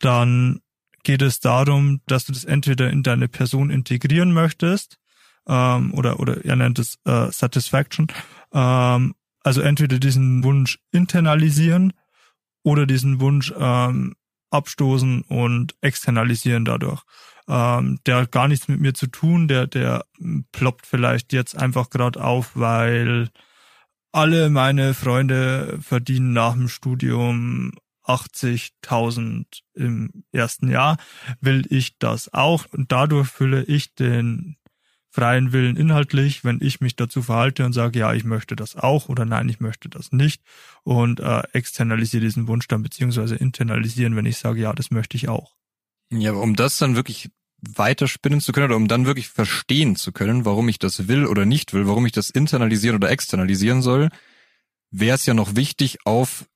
dann geht es darum, dass du das entweder in deine Person integrieren möchtest, ähm, oder, oder er nennt es äh, Satisfaction, ähm, also entweder diesen Wunsch internalisieren oder diesen Wunsch ähm, abstoßen und externalisieren dadurch. Ähm, der hat gar nichts mit mir zu tun, der, der ploppt vielleicht jetzt einfach gerade auf, weil alle meine Freunde verdienen nach dem Studium 80.000 im ersten Jahr, will ich das auch? Und dadurch fülle ich den freien Willen inhaltlich, wenn ich mich dazu verhalte und sage, ja, ich möchte das auch oder nein, ich möchte das nicht und äh, externalisiere diesen Wunsch dann beziehungsweise internalisieren, wenn ich sage, ja, das möchte ich auch. Ja, um das dann wirklich weiterspinnen zu können oder um dann wirklich verstehen zu können, warum ich das will oder nicht will, warum ich das internalisieren oder externalisieren soll, wäre es ja noch wichtig, auf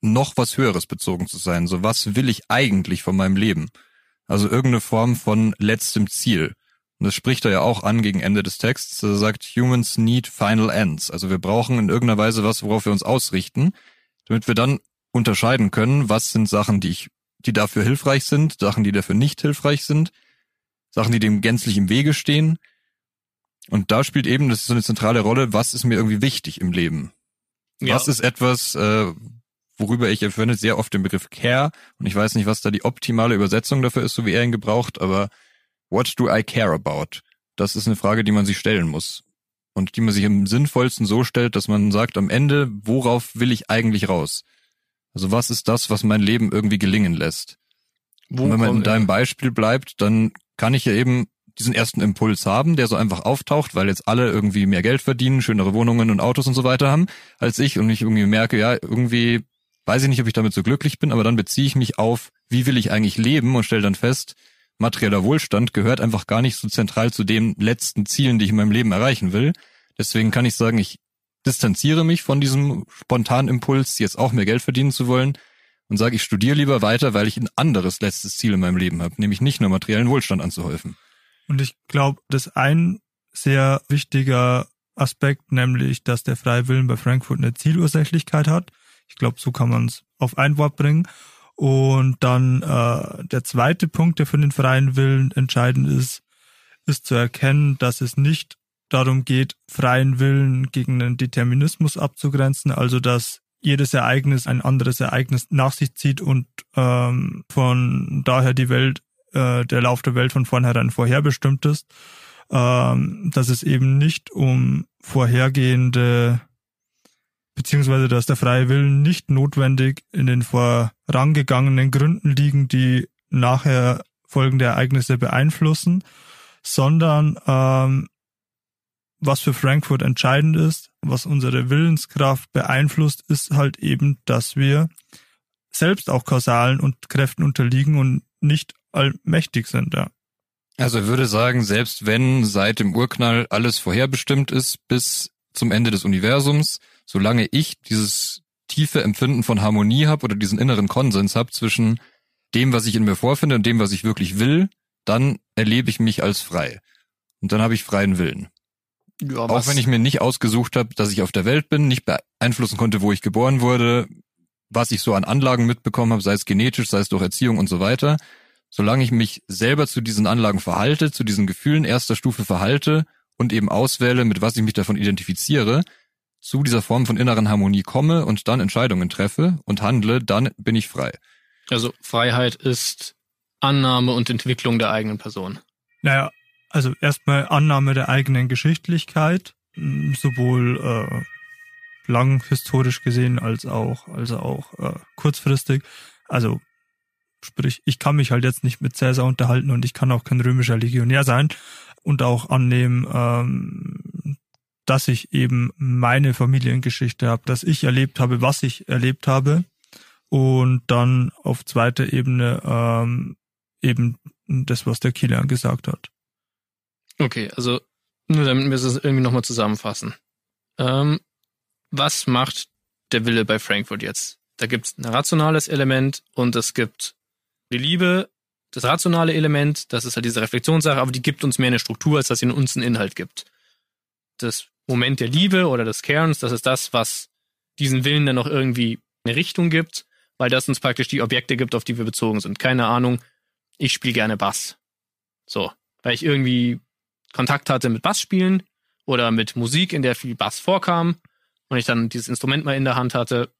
noch was Höheres bezogen zu sein. So, was will ich eigentlich von meinem Leben? Also irgendeine Form von letztem Ziel. Und das spricht er ja auch an gegen Ende des Texts. Er sagt, humans need final ends. Also wir brauchen in irgendeiner Weise was, worauf wir uns ausrichten, damit wir dann unterscheiden können, was sind Sachen, die ich, die dafür hilfreich sind, Sachen, die dafür nicht hilfreich sind, Sachen, die dem gänzlich im Wege stehen. Und da spielt eben, das ist so eine zentrale Rolle, was ist mir irgendwie wichtig im Leben? Ja. Was ist etwas, äh, worüber ich verwende sehr oft den Begriff Care und ich weiß nicht, was da die optimale Übersetzung dafür ist, so wie er ihn gebraucht, aber what do I care about? Das ist eine Frage, die man sich stellen muss und die man sich im sinnvollsten so stellt, dass man sagt am Ende, worauf will ich eigentlich raus? Also was ist das, was mein Leben irgendwie gelingen lässt? Wo Und wenn man in deinem Beispiel bleibt, dann kann ich ja eben diesen ersten Impuls haben, der so einfach auftaucht, weil jetzt alle irgendwie mehr Geld verdienen, schönere Wohnungen und Autos und so weiter haben als ich und ich irgendwie merke, ja, irgendwie weiß ich nicht, ob ich damit so glücklich bin, aber dann beziehe ich mich auf, wie will ich eigentlich leben und stelle dann fest, materieller Wohlstand gehört einfach gar nicht so zentral zu den letzten Zielen, die ich in meinem Leben erreichen will. Deswegen kann ich sagen, ich distanziere mich von diesem spontanen Impuls, jetzt auch mehr Geld verdienen zu wollen und sage, ich studiere lieber weiter, weil ich ein anderes letztes Ziel in meinem Leben habe, nämlich nicht nur materiellen Wohlstand anzuhäufen. Und ich glaube, das ein sehr wichtiger Aspekt, nämlich, dass der freie Willen bei Frankfurt eine Zielursächlichkeit hat. Ich glaube, so kann man es auf ein Wort bringen. Und dann äh, der zweite Punkt, der für den freien Willen entscheidend ist, ist zu erkennen, dass es nicht darum geht, freien Willen gegen einen Determinismus abzugrenzen, also dass jedes Ereignis ein anderes Ereignis nach sich zieht und ähm, von daher die Welt, äh, der Lauf der Welt von vornherein vorherbestimmt ist, ähm, dass es eben nicht um vorhergehende beziehungsweise dass der freie Willen nicht notwendig in den vorangegangenen Gründen liegen, die nachher folgende Ereignisse beeinflussen, sondern ähm, was für Frankfurt entscheidend ist, was unsere Willenskraft beeinflusst, ist halt eben, dass wir selbst auch Kausalen und Kräften unterliegen und nicht allmächtig sind, ja. Also ich würde sagen, selbst wenn seit dem Urknall alles vorherbestimmt ist bis zum Ende des Universums, solange ich dieses tiefe Empfinden von Harmonie habe oder diesen inneren Konsens habe zwischen dem, was ich in mir vorfinde und dem, was ich wirklich will, dann erlebe ich mich als frei. Und dann habe ich freien Willen. Ja, Auch wenn ich mir nicht ausgesucht habe, dass ich auf der Welt bin, nicht beeinflussen konnte, wo ich geboren wurde, was ich so an Anlagen mitbekommen habe, sei es genetisch, sei es durch Erziehung und so weiter. Solange ich mich selber zu diesen Anlagen verhalte, zu diesen Gefühlen erster Stufe verhalte und eben auswähle, mit was ich mich davon identifiziere, zu dieser Form von inneren Harmonie komme und dann Entscheidungen treffe und handle, dann bin ich frei. Also Freiheit ist Annahme und Entwicklung der eigenen Person. Naja, also erstmal Annahme der eigenen Geschichtlichkeit, sowohl äh, lang historisch gesehen als auch, also auch äh, kurzfristig. Also sprich, ich kann mich halt jetzt nicht mit Cäsar unterhalten und ich kann auch kein römischer Legionär sein und auch annehmen, ähm, dass ich eben meine Familiengeschichte habe, dass ich erlebt habe, was ich erlebt habe und dann auf zweiter Ebene ähm, eben das, was der Kilian gesagt hat. Okay, also nur damit wir es irgendwie nochmal zusammenfassen. Ähm, was macht der Wille bei Frankfurt jetzt? Da gibt es ein rationales Element und es gibt die Liebe, das rationale Element, das ist halt diese Reflexionssache, aber die gibt uns mehr eine Struktur, als dass sie uns einen Inhalt gibt. Das Moment der Liebe oder des Cairns, das ist das, was diesen Willen dann noch irgendwie eine Richtung gibt, weil das uns praktisch die Objekte gibt, auf die wir bezogen sind. Keine Ahnung, ich spiele gerne Bass. So, weil ich irgendwie Kontakt hatte mit Bassspielen oder mit Musik, in der viel Bass vorkam und ich dann dieses Instrument mal in der Hand hatte,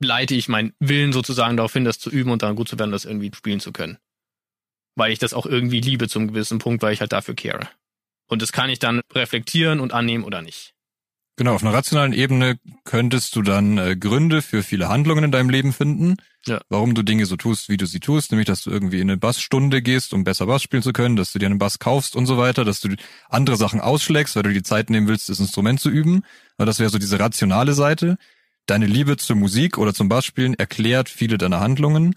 leite ich meinen Willen sozusagen darauf hin, das zu üben und dann gut zu werden, das irgendwie spielen zu können. Weil ich das auch irgendwie liebe zum gewissen Punkt, weil ich halt dafür care. Und das kann ich dann reflektieren und annehmen oder nicht. Genau, auf einer rationalen Ebene könntest du dann äh, Gründe für viele Handlungen in deinem Leben finden, ja. warum du Dinge so tust, wie du sie tust, nämlich dass du irgendwie in eine Bassstunde gehst, um besser Bass spielen zu können, dass du dir einen Bass kaufst und so weiter, dass du andere Sachen ausschlägst, weil du die Zeit nehmen willst, das Instrument zu üben. Aber das wäre so diese rationale Seite. Deine Liebe zur Musik oder zum Bassspielen erklärt viele deiner Handlungen.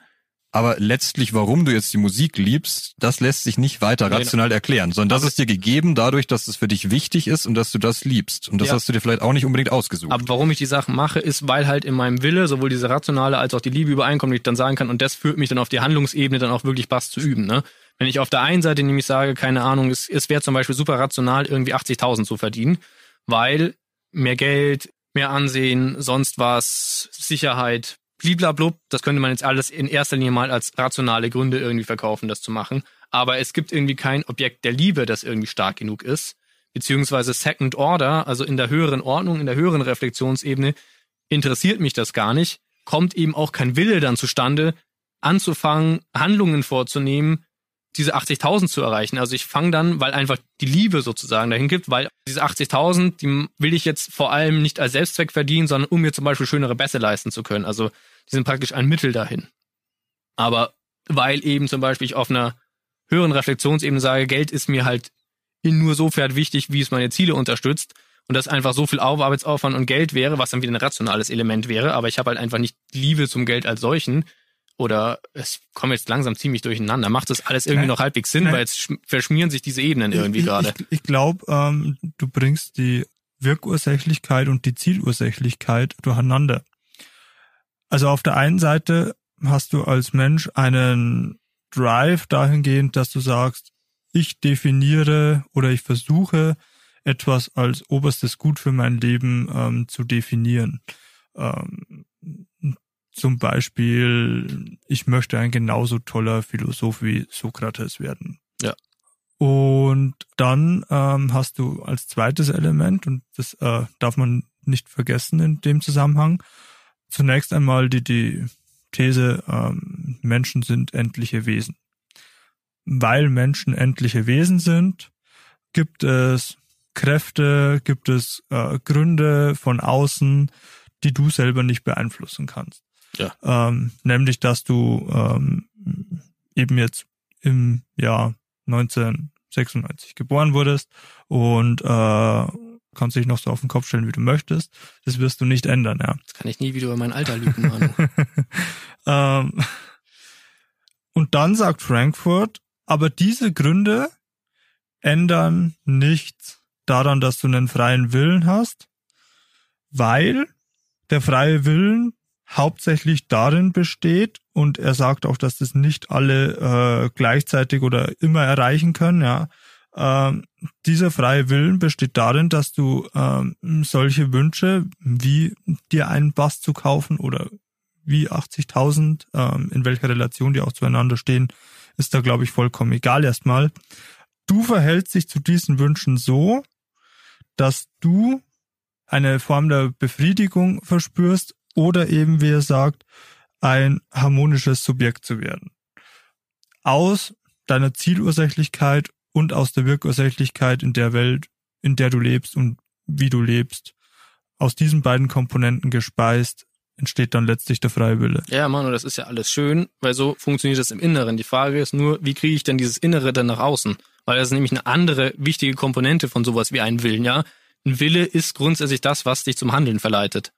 Aber letztlich, warum du jetzt die Musik liebst, das lässt sich nicht weiter rational erklären, sondern das ist dir gegeben dadurch, dass es für dich wichtig ist und dass du das liebst. Und das ja. hast du dir vielleicht auch nicht unbedingt ausgesucht. Aber warum ich die Sachen mache, ist, weil halt in meinem Wille sowohl diese rationale als auch die Liebe übereinkommen, die ich dann sagen kann. Und das führt mich dann auf die Handlungsebene dann auch wirklich Bass zu üben. Ne? Wenn ich auf der einen Seite nämlich sage, keine Ahnung, es, es wäre zum Beispiel super rational, irgendwie 80.000 zu verdienen, weil mehr Geld, mehr Ansehen, sonst was, Sicherheit, bliblablub, das könnte man jetzt alles in erster Linie mal als rationale Gründe irgendwie verkaufen, das zu machen. Aber es gibt irgendwie kein Objekt der Liebe, das irgendwie stark genug ist. Beziehungsweise Second Order, also in der höheren Ordnung, in der höheren Reflexionsebene, interessiert mich das gar nicht. Kommt eben auch kein Wille dann zustande, anzufangen, Handlungen vorzunehmen, diese 80.000 zu erreichen. Also ich fange dann, weil einfach die Liebe sozusagen dahin gibt, weil diese 80.000, die will ich jetzt vor allem nicht als Selbstzweck verdienen, sondern um mir zum Beispiel schönere Bässe leisten zu können. Also die sind praktisch ein Mittel dahin. Aber weil eben zum Beispiel ich auf einer höheren Reflexionsebene sage, Geld ist mir halt in nur sofern wichtig, wie es meine Ziele unterstützt und das einfach so viel Arbeitsaufwand und Geld wäre, was dann wieder ein rationales Element wäre, aber ich habe halt einfach nicht Liebe zum Geld als solchen, oder es kommt jetzt langsam ziemlich durcheinander. Macht das alles irgendwie noch halbwegs Sinn, Nein. weil jetzt verschmieren sich diese Ebenen irgendwie ich, gerade. Ich, ich glaube, ähm, du bringst die Wirkursächlichkeit und die Zielursächlichkeit durcheinander. Also auf der einen Seite hast du als Mensch einen Drive dahingehend, dass du sagst, ich definiere oder ich versuche etwas als oberstes Gut für mein Leben ähm, zu definieren. Ähm, zum Beispiel, ich möchte ein genauso toller Philosoph wie Sokrates werden. Ja. Und dann ähm, hast du als zweites Element, und das äh, darf man nicht vergessen in dem Zusammenhang, zunächst einmal die, die These, ähm, Menschen sind endliche Wesen. Weil Menschen endliche Wesen sind, gibt es Kräfte, gibt es äh, Gründe von außen, die du selber nicht beeinflussen kannst. Ja. Ähm, nämlich, dass du ähm, eben jetzt im Jahr 1996 geboren wurdest und äh, kannst dich noch so auf den Kopf stellen, wie du möchtest. Das wirst du nicht ändern, ja. Das kann ich nie wieder über mein Alter lügen, Manu. ähm, und dann sagt Frankfurt, aber diese Gründe ändern nichts daran, dass du einen freien Willen hast, weil der freie Willen hauptsächlich darin besteht und er sagt auch, dass das nicht alle äh, gleichzeitig oder immer erreichen können, ja. Ähm, dieser freie Willen besteht darin, dass du ähm, solche Wünsche wie dir einen Bass zu kaufen oder wie 80.000, ähm, in welcher Relation die auch zueinander stehen, ist da glaube ich vollkommen egal erstmal. Du verhältst dich zu diesen Wünschen so, dass du eine Form der Befriedigung verspürst oder eben, wie er sagt, ein harmonisches Subjekt zu werden. Aus deiner Zielursächlichkeit und aus der Wirkursächlichkeit in der Welt, in der du lebst und wie du lebst, aus diesen beiden Komponenten gespeist, entsteht dann letztlich der freie Wille. Ja, Manu, das ist ja alles schön, weil so funktioniert das im Inneren. Die Frage ist nur, wie kriege ich denn dieses Innere dann nach außen? Weil das ist nämlich eine andere wichtige Komponente von sowas wie einen Willen, ja? Ein Wille ist grundsätzlich das, was dich zum Handeln verleitet.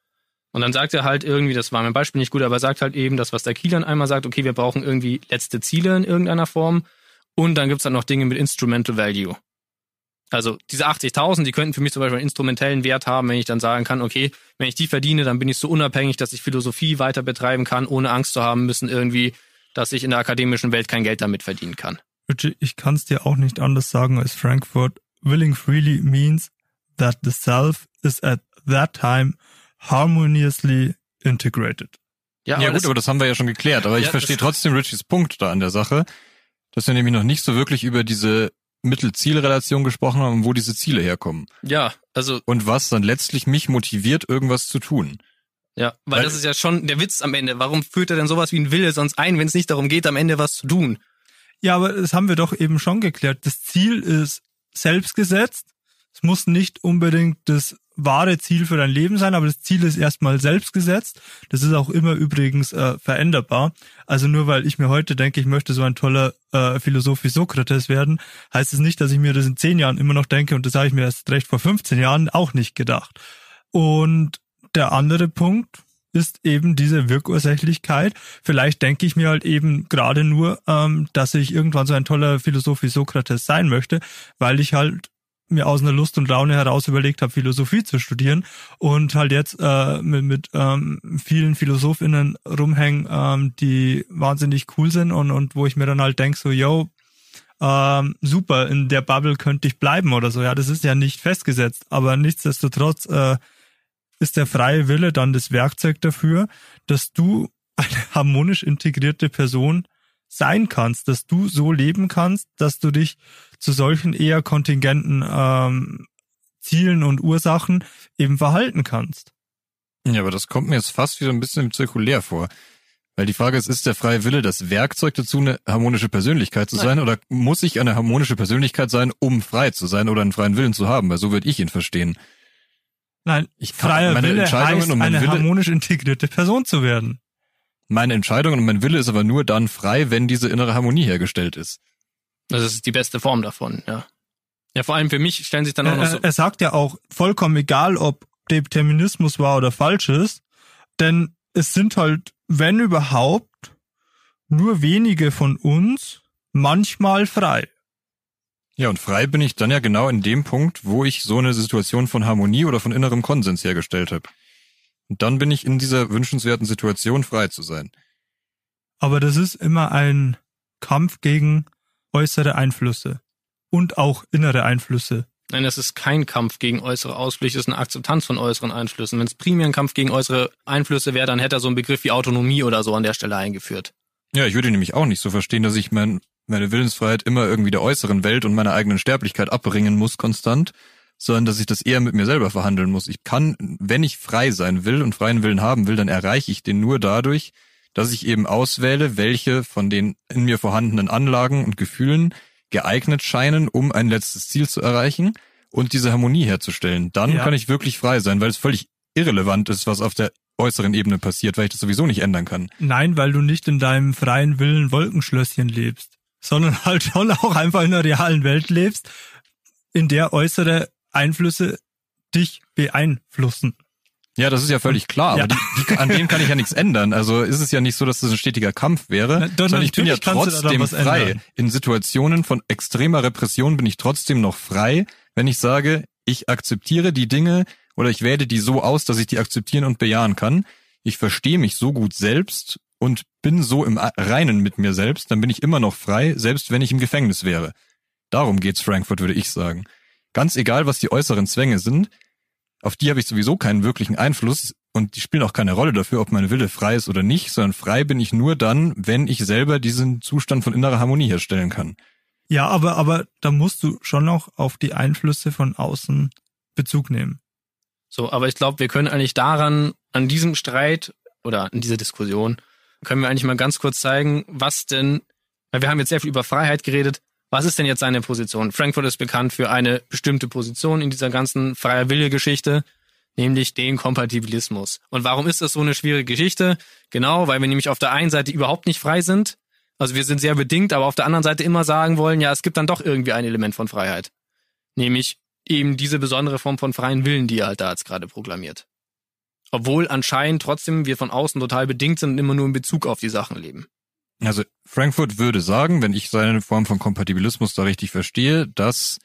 Und dann sagt er halt irgendwie, das war mein Beispiel nicht gut, aber er sagt halt eben das, was der Kielan einmal sagt, okay, wir brauchen irgendwie letzte Ziele in irgendeiner Form. Und dann gibt's dann noch Dinge mit Instrumental Value. Also diese 80.000, die könnten für mich zum Beispiel einen instrumentellen Wert haben, wenn ich dann sagen kann, okay, wenn ich die verdiene, dann bin ich so unabhängig, dass ich Philosophie weiter betreiben kann, ohne Angst zu haben müssen irgendwie, dass ich in der akademischen Welt kein Geld damit verdienen kann. Richie, ich kann es dir auch nicht anders sagen als Frankfurt. Willing freely means that the self is at that time harmoniously integrated. Ja, ja gut, aber das haben wir ja schon geklärt. Aber ja, ich verstehe trotzdem Richies Punkt da an der Sache, dass wir nämlich noch nicht so wirklich über diese Mittel-Ziel-Relation gesprochen haben, wo diese Ziele herkommen. Ja, also. Und was dann letztlich mich motiviert, irgendwas zu tun. Ja, weil, weil das ist ja schon der Witz am Ende. Warum führt er denn sowas wie ein Wille sonst ein, wenn es nicht darum geht, am Ende was zu tun? Ja, aber das haben wir doch eben schon geklärt. Das Ziel ist selbst gesetzt. Muss nicht unbedingt das wahre Ziel für dein Leben sein, aber das Ziel ist erstmal selbst gesetzt. Das ist auch immer übrigens äh, veränderbar. Also nur weil ich mir heute denke, ich möchte so ein toller äh, Philosoph wie Sokrates werden, heißt es nicht, dass ich mir das in zehn Jahren immer noch denke und das habe ich mir erst recht vor 15 Jahren auch nicht gedacht. Und der andere Punkt ist eben diese Wirkursächlichkeit. Vielleicht denke ich mir halt eben gerade nur, ähm, dass ich irgendwann so ein toller Philosoph wie Sokrates sein möchte, weil ich halt mir aus einer Lust und Laune heraus überlegt habe, Philosophie zu studieren und halt jetzt äh, mit, mit ähm, vielen PhilosophInnen rumhängen, ähm, die wahnsinnig cool sind und, und wo ich mir dann halt denk so, yo, ähm, super, in der Bubble könnte ich bleiben oder so. Ja, das ist ja nicht festgesetzt, aber nichtsdestotrotz äh, ist der freie Wille dann das Werkzeug dafür, dass du eine harmonisch integrierte Person sein kannst, dass du so leben kannst, dass du dich zu solchen eher kontingenten ähm, Zielen und Ursachen eben verhalten kannst. Ja, aber das kommt mir jetzt fast wieder ein bisschen zirkulär vor. Weil die Frage ist, ist der freie Wille das Werkzeug dazu, eine harmonische Persönlichkeit zu Nein. sein? Oder muss ich eine harmonische Persönlichkeit sein, um frei zu sein oder einen freien Willen zu haben? Weil so würde ich ihn verstehen. Nein, ich kann freier meine Wille Entscheidungen heißt, und eine Wille, harmonisch integrierte Person zu werden. Meine Entscheidung und mein Wille ist aber nur dann frei, wenn diese innere Harmonie hergestellt ist. Das ist die beste Form davon, ja. Ja, vor allem für mich stellen sich dann auch noch so. Er, er sagt ja auch, vollkommen egal, ob Determinismus war oder falsch ist, denn es sind halt, wenn überhaupt, nur wenige von uns manchmal frei. Ja, und frei bin ich dann ja genau in dem Punkt, wo ich so eine Situation von Harmonie oder von innerem Konsens hergestellt habe. Und dann bin ich in dieser wünschenswerten Situation frei zu sein. Aber das ist immer ein Kampf gegen äußere Einflüsse und auch innere Einflüsse. Nein, das ist kein Kampf gegen äußere Ausflüsse, es ist eine Akzeptanz von äußeren Einflüssen. Wenn es primär ein Kampf gegen äußere Einflüsse wäre, dann hätte er so einen Begriff wie Autonomie oder so an der Stelle eingeführt. Ja, ich würde nämlich auch nicht so verstehen, dass ich mein, meine Willensfreiheit immer irgendwie der äußeren Welt und meiner eigenen Sterblichkeit abbringen muss konstant, sondern dass ich das eher mit mir selber verhandeln muss. Ich kann, wenn ich frei sein will und freien Willen haben will, dann erreiche ich den nur dadurch, dass ich eben auswähle, welche von den in mir vorhandenen Anlagen und Gefühlen geeignet scheinen, um ein letztes Ziel zu erreichen und diese Harmonie herzustellen. Dann ja. kann ich wirklich frei sein, weil es völlig irrelevant ist, was auf der äußeren Ebene passiert, weil ich das sowieso nicht ändern kann. Nein, weil du nicht in deinem freien Willen Wolkenschlösschen lebst, sondern halt schon auch einfach in der realen Welt lebst, in der äußere Einflüsse dich beeinflussen. Ja, das ist ja völlig klar, ja. aber die, die, an denen kann ich ja nichts ändern. Also ist es ja nicht so, dass das ein stetiger Kampf wäre, Na, sondern ich bin ja trotzdem frei. Ändern. In Situationen von extremer Repression bin ich trotzdem noch frei, wenn ich sage, ich akzeptiere die Dinge oder ich wähle die so aus, dass ich die akzeptieren und bejahen kann. Ich verstehe mich so gut selbst und bin so im Reinen mit mir selbst, dann bin ich immer noch frei, selbst wenn ich im Gefängnis wäre. Darum geht's Frankfurt, würde ich sagen. Ganz egal, was die äußeren Zwänge sind, auf die habe ich sowieso keinen wirklichen Einfluss und die spielen auch keine Rolle dafür, ob meine Wille frei ist oder nicht, sondern frei bin ich nur dann, wenn ich selber diesen Zustand von innerer Harmonie herstellen kann. Ja, aber, aber da musst du schon noch auf die Einflüsse von außen Bezug nehmen. So, aber ich glaube, wir können eigentlich daran, an diesem Streit oder an dieser Diskussion, können wir eigentlich mal ganz kurz zeigen, was denn, weil wir haben jetzt sehr viel über Freiheit geredet, was ist denn jetzt seine Position? Frankfurt ist bekannt für eine bestimmte Position in dieser ganzen freier Wille-Geschichte, nämlich den Kompatibilismus. Und warum ist das so eine schwierige Geschichte? Genau, weil wir nämlich auf der einen Seite überhaupt nicht frei sind. Also wir sind sehr bedingt, aber auf der anderen Seite immer sagen wollen, ja, es gibt dann doch irgendwie ein Element von Freiheit. Nämlich eben diese besondere Form von freien Willen, die er halt da jetzt gerade proklamiert. Obwohl anscheinend trotzdem wir von außen total bedingt sind und immer nur in Bezug auf die Sachen leben. Also Frankfurt würde sagen, wenn ich seine Form von Kompatibilismus da richtig verstehe, dass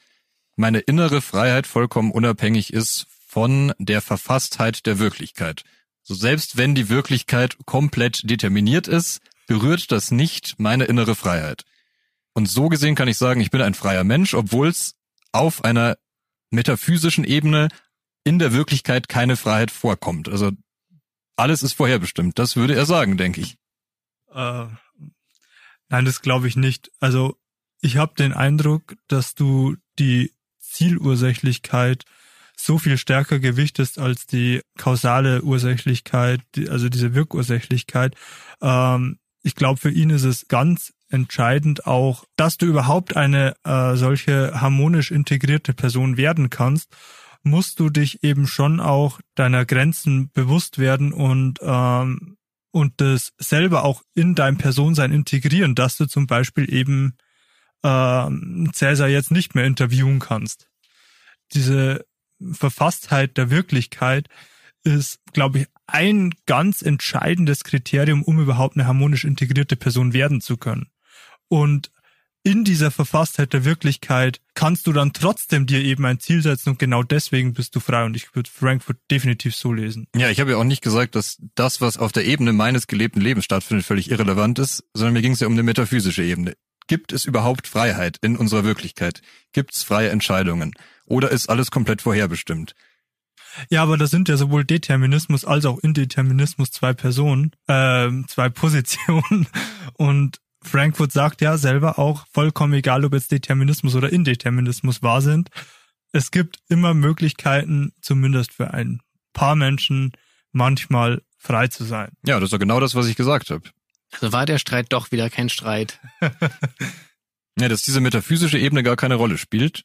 meine innere Freiheit vollkommen unabhängig ist von der Verfasstheit der Wirklichkeit. So selbst wenn die Wirklichkeit komplett determiniert ist, berührt das nicht meine innere Freiheit. Und so gesehen kann ich sagen, ich bin ein freier Mensch, obwohl es auf einer metaphysischen Ebene in der Wirklichkeit keine Freiheit vorkommt. Also alles ist vorherbestimmt. Das würde er sagen, denke ich. Äh, Nein, das glaube ich nicht. Also ich habe den Eindruck, dass du die Zielursächlichkeit so viel stärker gewichtest als die kausale Ursächlichkeit, also diese Wirkursächlichkeit. Ähm, ich glaube, für ihn ist es ganz entscheidend auch, dass du überhaupt eine äh, solche harmonisch integrierte Person werden kannst, musst du dich eben schon auch deiner Grenzen bewusst werden und ähm, und das selber auch in dein Personsein integrieren, dass du zum Beispiel eben äh, Cäsar jetzt nicht mehr interviewen kannst. Diese Verfasstheit der Wirklichkeit ist, glaube ich, ein ganz entscheidendes Kriterium, um überhaupt eine harmonisch integrierte Person werden zu können. Und in dieser Verfasstheit der Wirklichkeit kannst du dann trotzdem dir eben ein Ziel setzen und genau deswegen bist du frei und ich würde Frankfurt definitiv so lesen. Ja, ich habe ja auch nicht gesagt, dass das, was auf der Ebene meines gelebten Lebens stattfindet, völlig irrelevant ist, sondern mir ging es ja um eine metaphysische Ebene. Gibt es überhaupt Freiheit in unserer Wirklichkeit? Gibt es freie Entscheidungen? Oder ist alles komplett vorherbestimmt? Ja, aber da sind ja sowohl Determinismus als auch Indeterminismus zwei Personen, äh, zwei Positionen. Und Frankfurt sagt ja selber auch, vollkommen egal, ob jetzt Determinismus oder Indeterminismus wahr sind. Es gibt immer Möglichkeiten, zumindest für ein paar Menschen, manchmal frei zu sein. Ja, das ist doch genau das, was ich gesagt habe. Also war der Streit doch wieder kein Streit. ja, dass diese metaphysische Ebene gar keine Rolle spielt,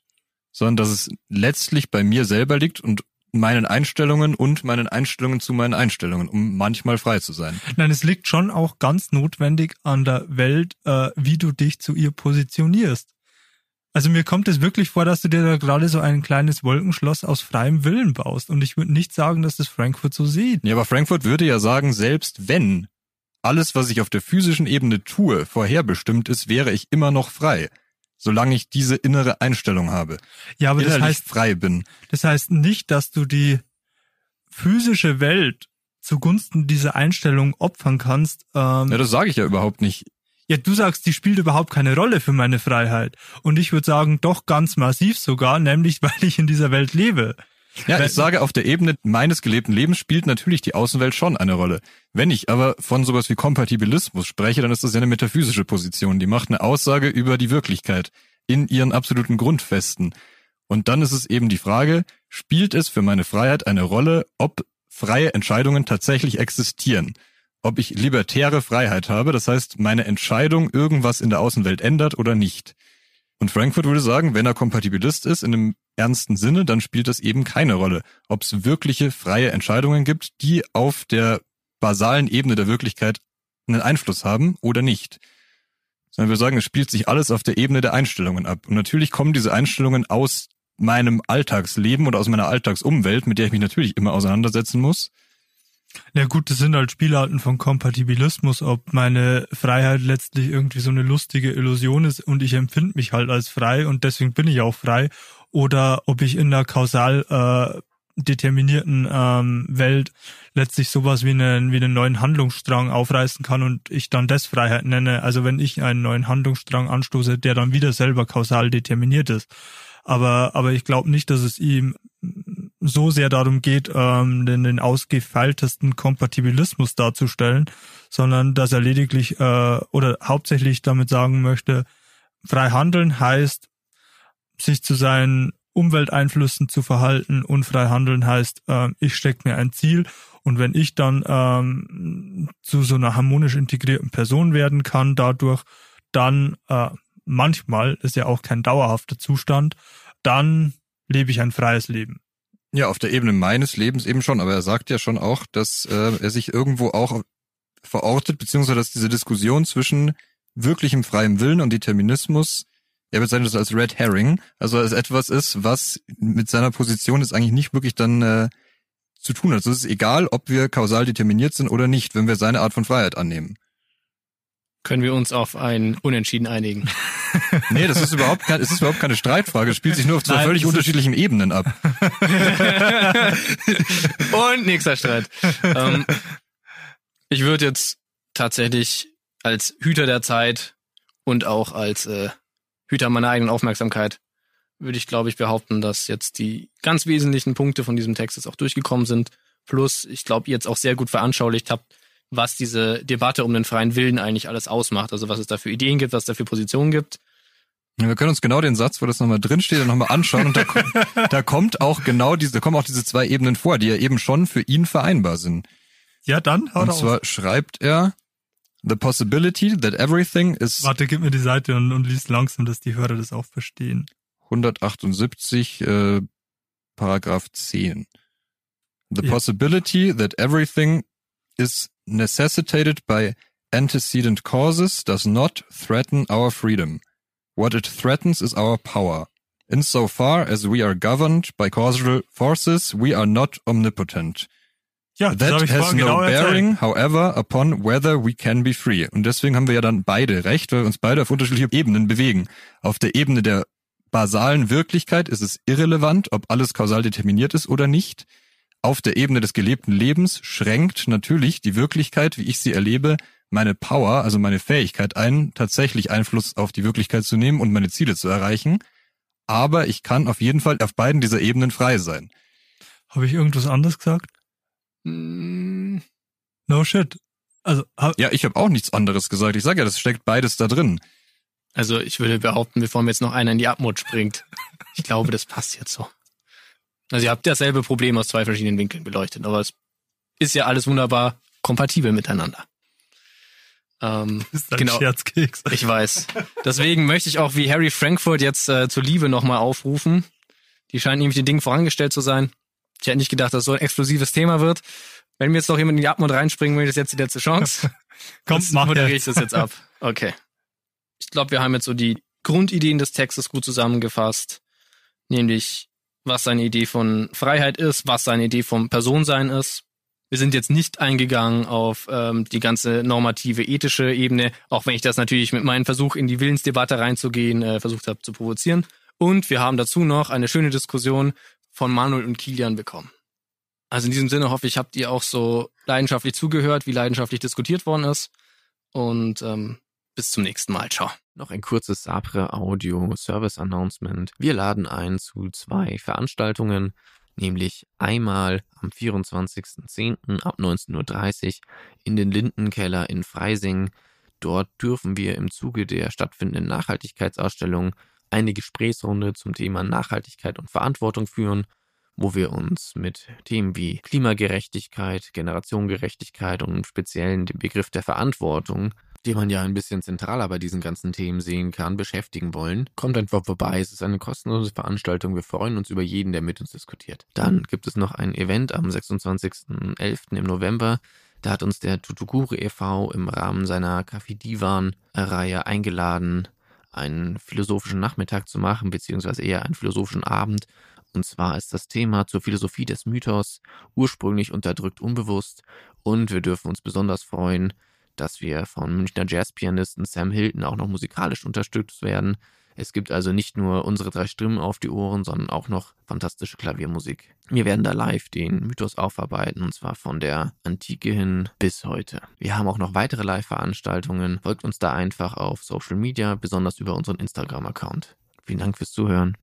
sondern dass es letztlich bei mir selber liegt und meinen Einstellungen und meinen Einstellungen zu meinen Einstellungen, um manchmal frei zu sein. Nein, es liegt schon auch ganz notwendig an der Welt, äh, wie du dich zu ihr positionierst. Also mir kommt es wirklich vor, dass du dir da gerade so ein kleines Wolkenschloss aus freiem Willen baust. Und ich würde nicht sagen, dass das Frankfurt so sieht. Ja, aber Frankfurt würde ja sagen, selbst wenn alles, was ich auf der physischen Ebene tue, vorherbestimmt ist, wäre ich immer noch frei solange ich diese innere Einstellung habe. Ja, aber das heißt frei bin. Das heißt nicht, dass du die physische Welt zugunsten dieser Einstellung opfern kannst. Ähm, ja, das sage ich ja überhaupt nicht. Ja, du sagst, die spielt überhaupt keine Rolle für meine Freiheit. Und ich würde sagen, doch ganz massiv sogar, nämlich weil ich in dieser Welt lebe. Ja, ich sage, auf der Ebene meines gelebten Lebens spielt natürlich die Außenwelt schon eine Rolle. Wenn ich aber von sowas wie Kompatibilismus spreche, dann ist das ja eine metaphysische Position. Die macht eine Aussage über die Wirklichkeit in ihren absoluten Grundfesten. Und dann ist es eben die Frage, spielt es für meine Freiheit eine Rolle, ob freie Entscheidungen tatsächlich existieren? Ob ich libertäre Freiheit habe, das heißt, meine Entscheidung irgendwas in der Außenwelt ändert oder nicht? Und Frankfurt würde sagen, wenn er Kompatibilist ist, in einem ernsten Sinne, dann spielt das eben keine Rolle, ob es wirkliche freie Entscheidungen gibt, die auf der basalen Ebene der Wirklichkeit einen Einfluss haben oder nicht. Sondern wir sagen, es spielt sich alles auf der Ebene der Einstellungen ab. Und natürlich kommen diese Einstellungen aus meinem Alltagsleben oder aus meiner Alltagsumwelt, mit der ich mich natürlich immer auseinandersetzen muss. Ja gut, das sind halt Spielarten von Kompatibilismus, ob meine Freiheit letztlich irgendwie so eine lustige Illusion ist und ich empfinde mich halt als frei und deswegen bin ich auch frei oder ob ich in der kausal äh, determinierten ähm, Welt letztlich sowas wie einen, wie einen neuen Handlungsstrang aufreißen kann und ich dann das Freiheit nenne. Also wenn ich einen neuen Handlungsstrang anstoße, der dann wieder selber kausal determiniert ist. Aber, aber ich glaube nicht, dass es ihm so sehr darum geht, ähm, den, den ausgefeiltesten Kompatibilismus darzustellen, sondern dass er lediglich äh, oder hauptsächlich damit sagen möchte, frei handeln heißt, sich zu seinen Umwelteinflüssen zu verhalten und frei handeln heißt, äh, ich stecke mir ein Ziel und wenn ich dann ähm, zu so einer harmonisch integrierten Person werden kann, dadurch dann äh, manchmal ist ja auch kein dauerhafter Zustand, dann lebe ich ein freies Leben. Ja, auf der Ebene meines Lebens eben schon, aber er sagt ja schon auch, dass äh, er sich irgendwo auch verortet, beziehungsweise dass diese Diskussion zwischen wirklichem freiem Willen und Determinismus, er bezeichnet das als Red Herring, also als etwas ist, was mit seiner Position jetzt eigentlich nicht wirklich dann äh, zu tun hat. Also es ist egal, ob wir kausal determiniert sind oder nicht, wenn wir seine Art von Freiheit annehmen. Können wir uns auf ein Unentschieden einigen? nee, das ist überhaupt kein, es ist überhaupt keine Streitfrage. Es spielt sich nur auf zwei Nein, völlig unterschiedlichen Ebenen ab. Und nächster Streit. Ähm, ich würde jetzt tatsächlich als Hüter der Zeit und auch als äh, Hüter meiner eigenen Aufmerksamkeit würde ich, glaube ich, behaupten, dass jetzt die ganz wesentlichen Punkte von diesem Text jetzt auch durchgekommen sind. Plus, ich glaube, ihr jetzt auch sehr gut veranschaulicht habt, was diese Debatte um den freien Willen eigentlich alles ausmacht. Also was es da für Ideen gibt, was es da für Positionen gibt. Ja, wir können uns genau den Satz, wo das nochmal drinsteht, nochmal anschauen. Und da, da kommt auch genau diese, da kommen auch diese zwei Ebenen vor, die ja eben schon für ihn vereinbar sind. Ja, dann haut Und zwar auf. schreibt er, The possibility that everything is. Warte, gib mir die Seite und, und lies langsam, dass die Hörer das auch verstehen. 178, äh, Paragraph 10. The ja. possibility that everything is necessitated by antecedent causes does not threaten our freedom. What it threatens is our power. Insofar as we are governed by causal forces, we are not omnipotent. Ja, That has no genau bearing, however, upon whether we can be free. Und deswegen haben wir ja dann beide recht, weil wir uns beide auf unterschiedliche Ebenen bewegen. Auf der Ebene der basalen Wirklichkeit ist es irrelevant, ob alles kausal determiniert ist oder nicht auf der Ebene des gelebten Lebens schränkt natürlich die Wirklichkeit, wie ich sie erlebe, meine Power, also meine Fähigkeit ein, tatsächlich Einfluss auf die Wirklichkeit zu nehmen und meine Ziele zu erreichen. Aber ich kann auf jeden Fall auf beiden dieser Ebenen frei sein. Habe ich irgendwas anderes gesagt? Mm. No shit. Also ja, ich habe auch nichts anderes gesagt. Ich sage ja, das steckt beides da drin. Also ich würde behaupten, bevor mir jetzt noch einer in die Abmut springt, ich glaube, das passt jetzt so. Also ihr habt dasselbe Problem aus zwei verschiedenen Winkeln beleuchtet, aber es ist ja alles wunderbar kompatibel miteinander. Ähm, ist ein genau, Scherzkeks. Ich weiß. Deswegen möchte ich auch wie Harry Frankfurt jetzt äh, zur Liebe nochmal aufrufen. Die scheint nämlich den Dingen vorangestellt zu sein. Ich hätte nicht gedacht, dass so ein explosives Thema wird. Wenn mir jetzt noch jemand in die Abmod reinspringen will, ist jetzt die letzte Chance. Kommt, mach moderiere ich das jetzt ab. Okay. Ich glaube, wir haben jetzt so die Grundideen des Textes gut zusammengefasst. Nämlich was seine Idee von Freiheit ist, was seine Idee vom Personsein ist. Wir sind jetzt nicht eingegangen auf ähm, die ganze normative ethische Ebene, auch wenn ich das natürlich mit meinem Versuch in die Willensdebatte reinzugehen äh, versucht habe zu provozieren. Und wir haben dazu noch eine schöne Diskussion von Manuel und Kilian bekommen. Also in diesem Sinne hoffe ich, habt ihr auch so leidenschaftlich zugehört, wie leidenschaftlich diskutiert worden ist. Und ähm, bis zum nächsten Mal. Ciao. Noch ein kurzes Sabre Audio Service Announcement. Wir laden ein zu zwei Veranstaltungen, nämlich einmal am 24.10. ab 19.30 Uhr in den Lindenkeller in Freising. Dort dürfen wir im Zuge der stattfindenden Nachhaltigkeitsausstellung eine Gesprächsrunde zum Thema Nachhaltigkeit und Verantwortung führen, wo wir uns mit Themen wie Klimagerechtigkeit, Generationengerechtigkeit und im Speziellen dem Begriff der Verantwortung den man ja ein bisschen zentraler bei diesen ganzen Themen sehen kann, beschäftigen wollen, kommt einfach vorbei. Es ist eine kostenlose Veranstaltung. Wir freuen uns über jeden, der mit uns diskutiert. Dann gibt es noch ein Event am 26.11. im November. Da hat uns der Tutukure e.V. im Rahmen seiner Café Divan-Reihe eingeladen, einen philosophischen Nachmittag zu machen, beziehungsweise eher einen philosophischen Abend. Und zwar ist das Thema zur Philosophie des Mythos ursprünglich unterdrückt unbewusst. Und wir dürfen uns besonders freuen, dass wir von Münchner Jazzpianisten Sam Hilton auch noch musikalisch unterstützt werden. Es gibt also nicht nur unsere drei Stimmen auf die Ohren, sondern auch noch fantastische Klaviermusik. Wir werden da live den Mythos aufarbeiten, und zwar von der Antike hin bis heute. Wir haben auch noch weitere Live-Veranstaltungen. Folgt uns da einfach auf Social Media, besonders über unseren Instagram-Account. Vielen Dank fürs Zuhören.